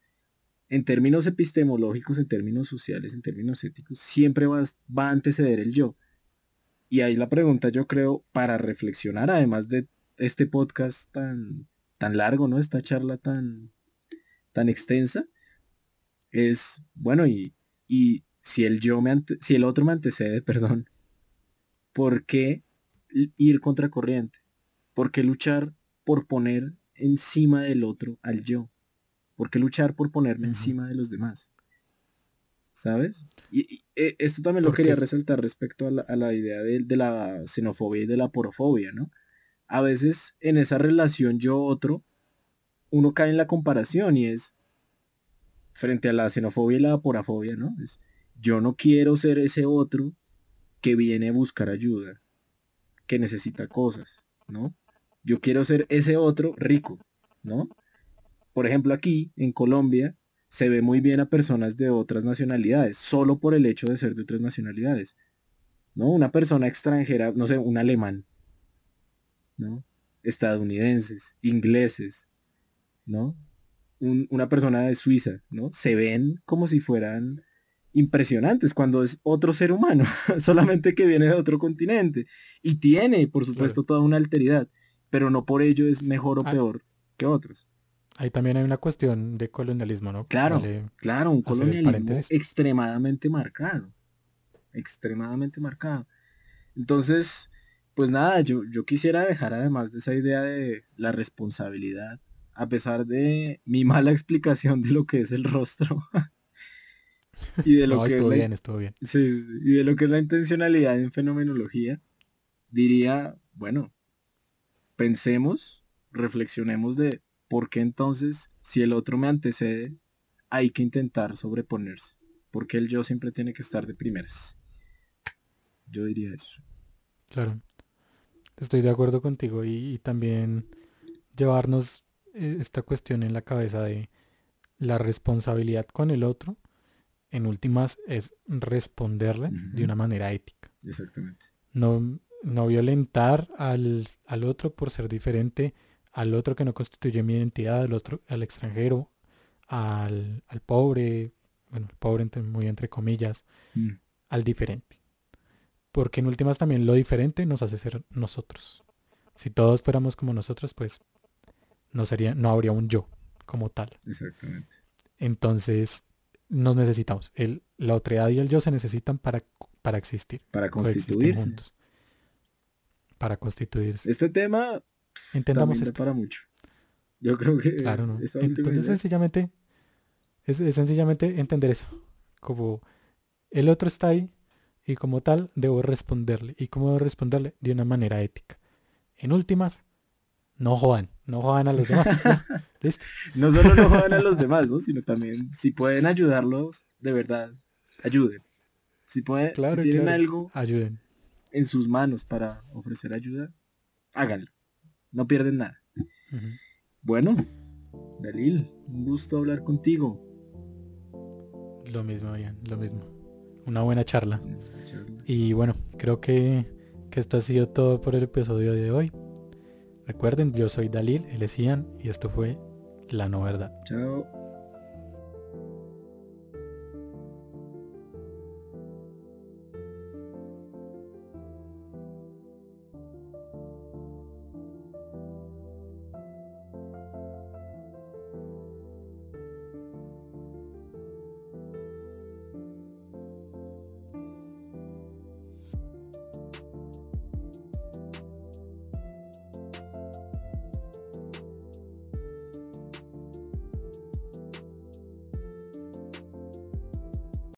En términos epistemológicos, en términos sociales, en términos éticos, siempre va, a anteceder el yo. Y ahí la pregunta yo creo para reflexionar, además de este podcast tan, tan largo, ¿no? Esta charla tan, tan extensa, es, bueno, y, y si el yo me si el otro me antecede, *laughs* perdón, ¿por qué ir contra corriente? ¿Por qué luchar por poner encima del otro al yo? ¿Por qué luchar por ponerme encima de los demás? ¿Sabes? Y, eh, esto también lo quería resaltar respecto a la, idea de, de, la xenofobia y de la porofobia, ¿no? A veces en esa relación yo-otro, uno cae en la comparación y es, frente a la xenofobia y la porafobia, ¿no? Es, yo no quiero ser ese otro que viene a buscar ayuda, que necesita cosas, ¿no? Yo quiero ser ese otro rico, ¿no? Por ejemplo, aquí en Colombia se ve muy bien a personas de otras nacionalidades, solo por el hecho de ser de otras nacionalidades. ¿No? Una persona extranjera, no sé, un alemán, ¿no? Estadounidenses, ingleses, ¿no? una persona de Suiza, ¿no? Se ven como si fueran impresionantes cuando es otro ser humano, *laughs* solamente que viene de otro continente y tiene, por supuesto, toda una alteridad, pero no por ello es mejor o ah. peor que otros. Ahí también hay una cuestión de colonialismo, ¿no? Claro, claro, un colonialismo extremadamente marcado, extremadamente marcado. Entonces, pues nada, yo, yo quisiera dejar además de esa idea de la responsabilidad a pesar de mi mala *laughs* explicación de lo que es el rostro. Y de lo que es bien, bien. y de lo que es la intencionalidad en fenomenología, diría, bueno, pensemos, reflexionemos de por qué entonces, si el otro me antecede, hay que intentar sobreponerse. Porque el yo siempre tiene que estar de primeras. Yo diría eso. Claro. Estoy de acuerdo contigo y también llevarnos eh, esta cuestión en la cabeza de la responsabilidad con el otro, en últimas, es responderle de una manera ética. Exactamente. No, no violentar al, otro por ser diferente, al otro que no constituye mi identidad, al otro, al extranjero, al, pobre, bueno, el pobre muy entre comillas, mm. al diferente. Porque en últimas también lo diferente nos hace ser nosotros. Si todos fuéramos como nosotros, pues no sería, no habría un yo como tal. Exactamente. Entonces, nos necesitamos. El, la otredad y el yo se necesitan para, para existir. Para constituirse. Para constituirse. Este tema Entendamos esto. para mucho. Yo creo que claro, no. Entonces sencillamente es, sencillamente entender eso. Como el otro está ahí y como tal debo responderle. ¿Y cómo debo responderle? De una manera ética. En últimas, no jodan, no jodan a los demás. *laughs* Listo. No solo no jodan a los demás, ¿no? Sino también si pueden ayudarlos, de verdad, ayuden. Si pueden, claro, si tienen algo ayuden. en sus manos para ofrecer ayuda, háganlo. No pierden nada. Bueno, Dalil, un gusto hablar contigo. Lo mismo, bien, lo mismo. Una buena charla. Y bueno, creo que, que esto ha sido todo por el episodio de hoy. Recuerden, yo soy Dalil, él es Ian y esto fue La No Verdad. Chao.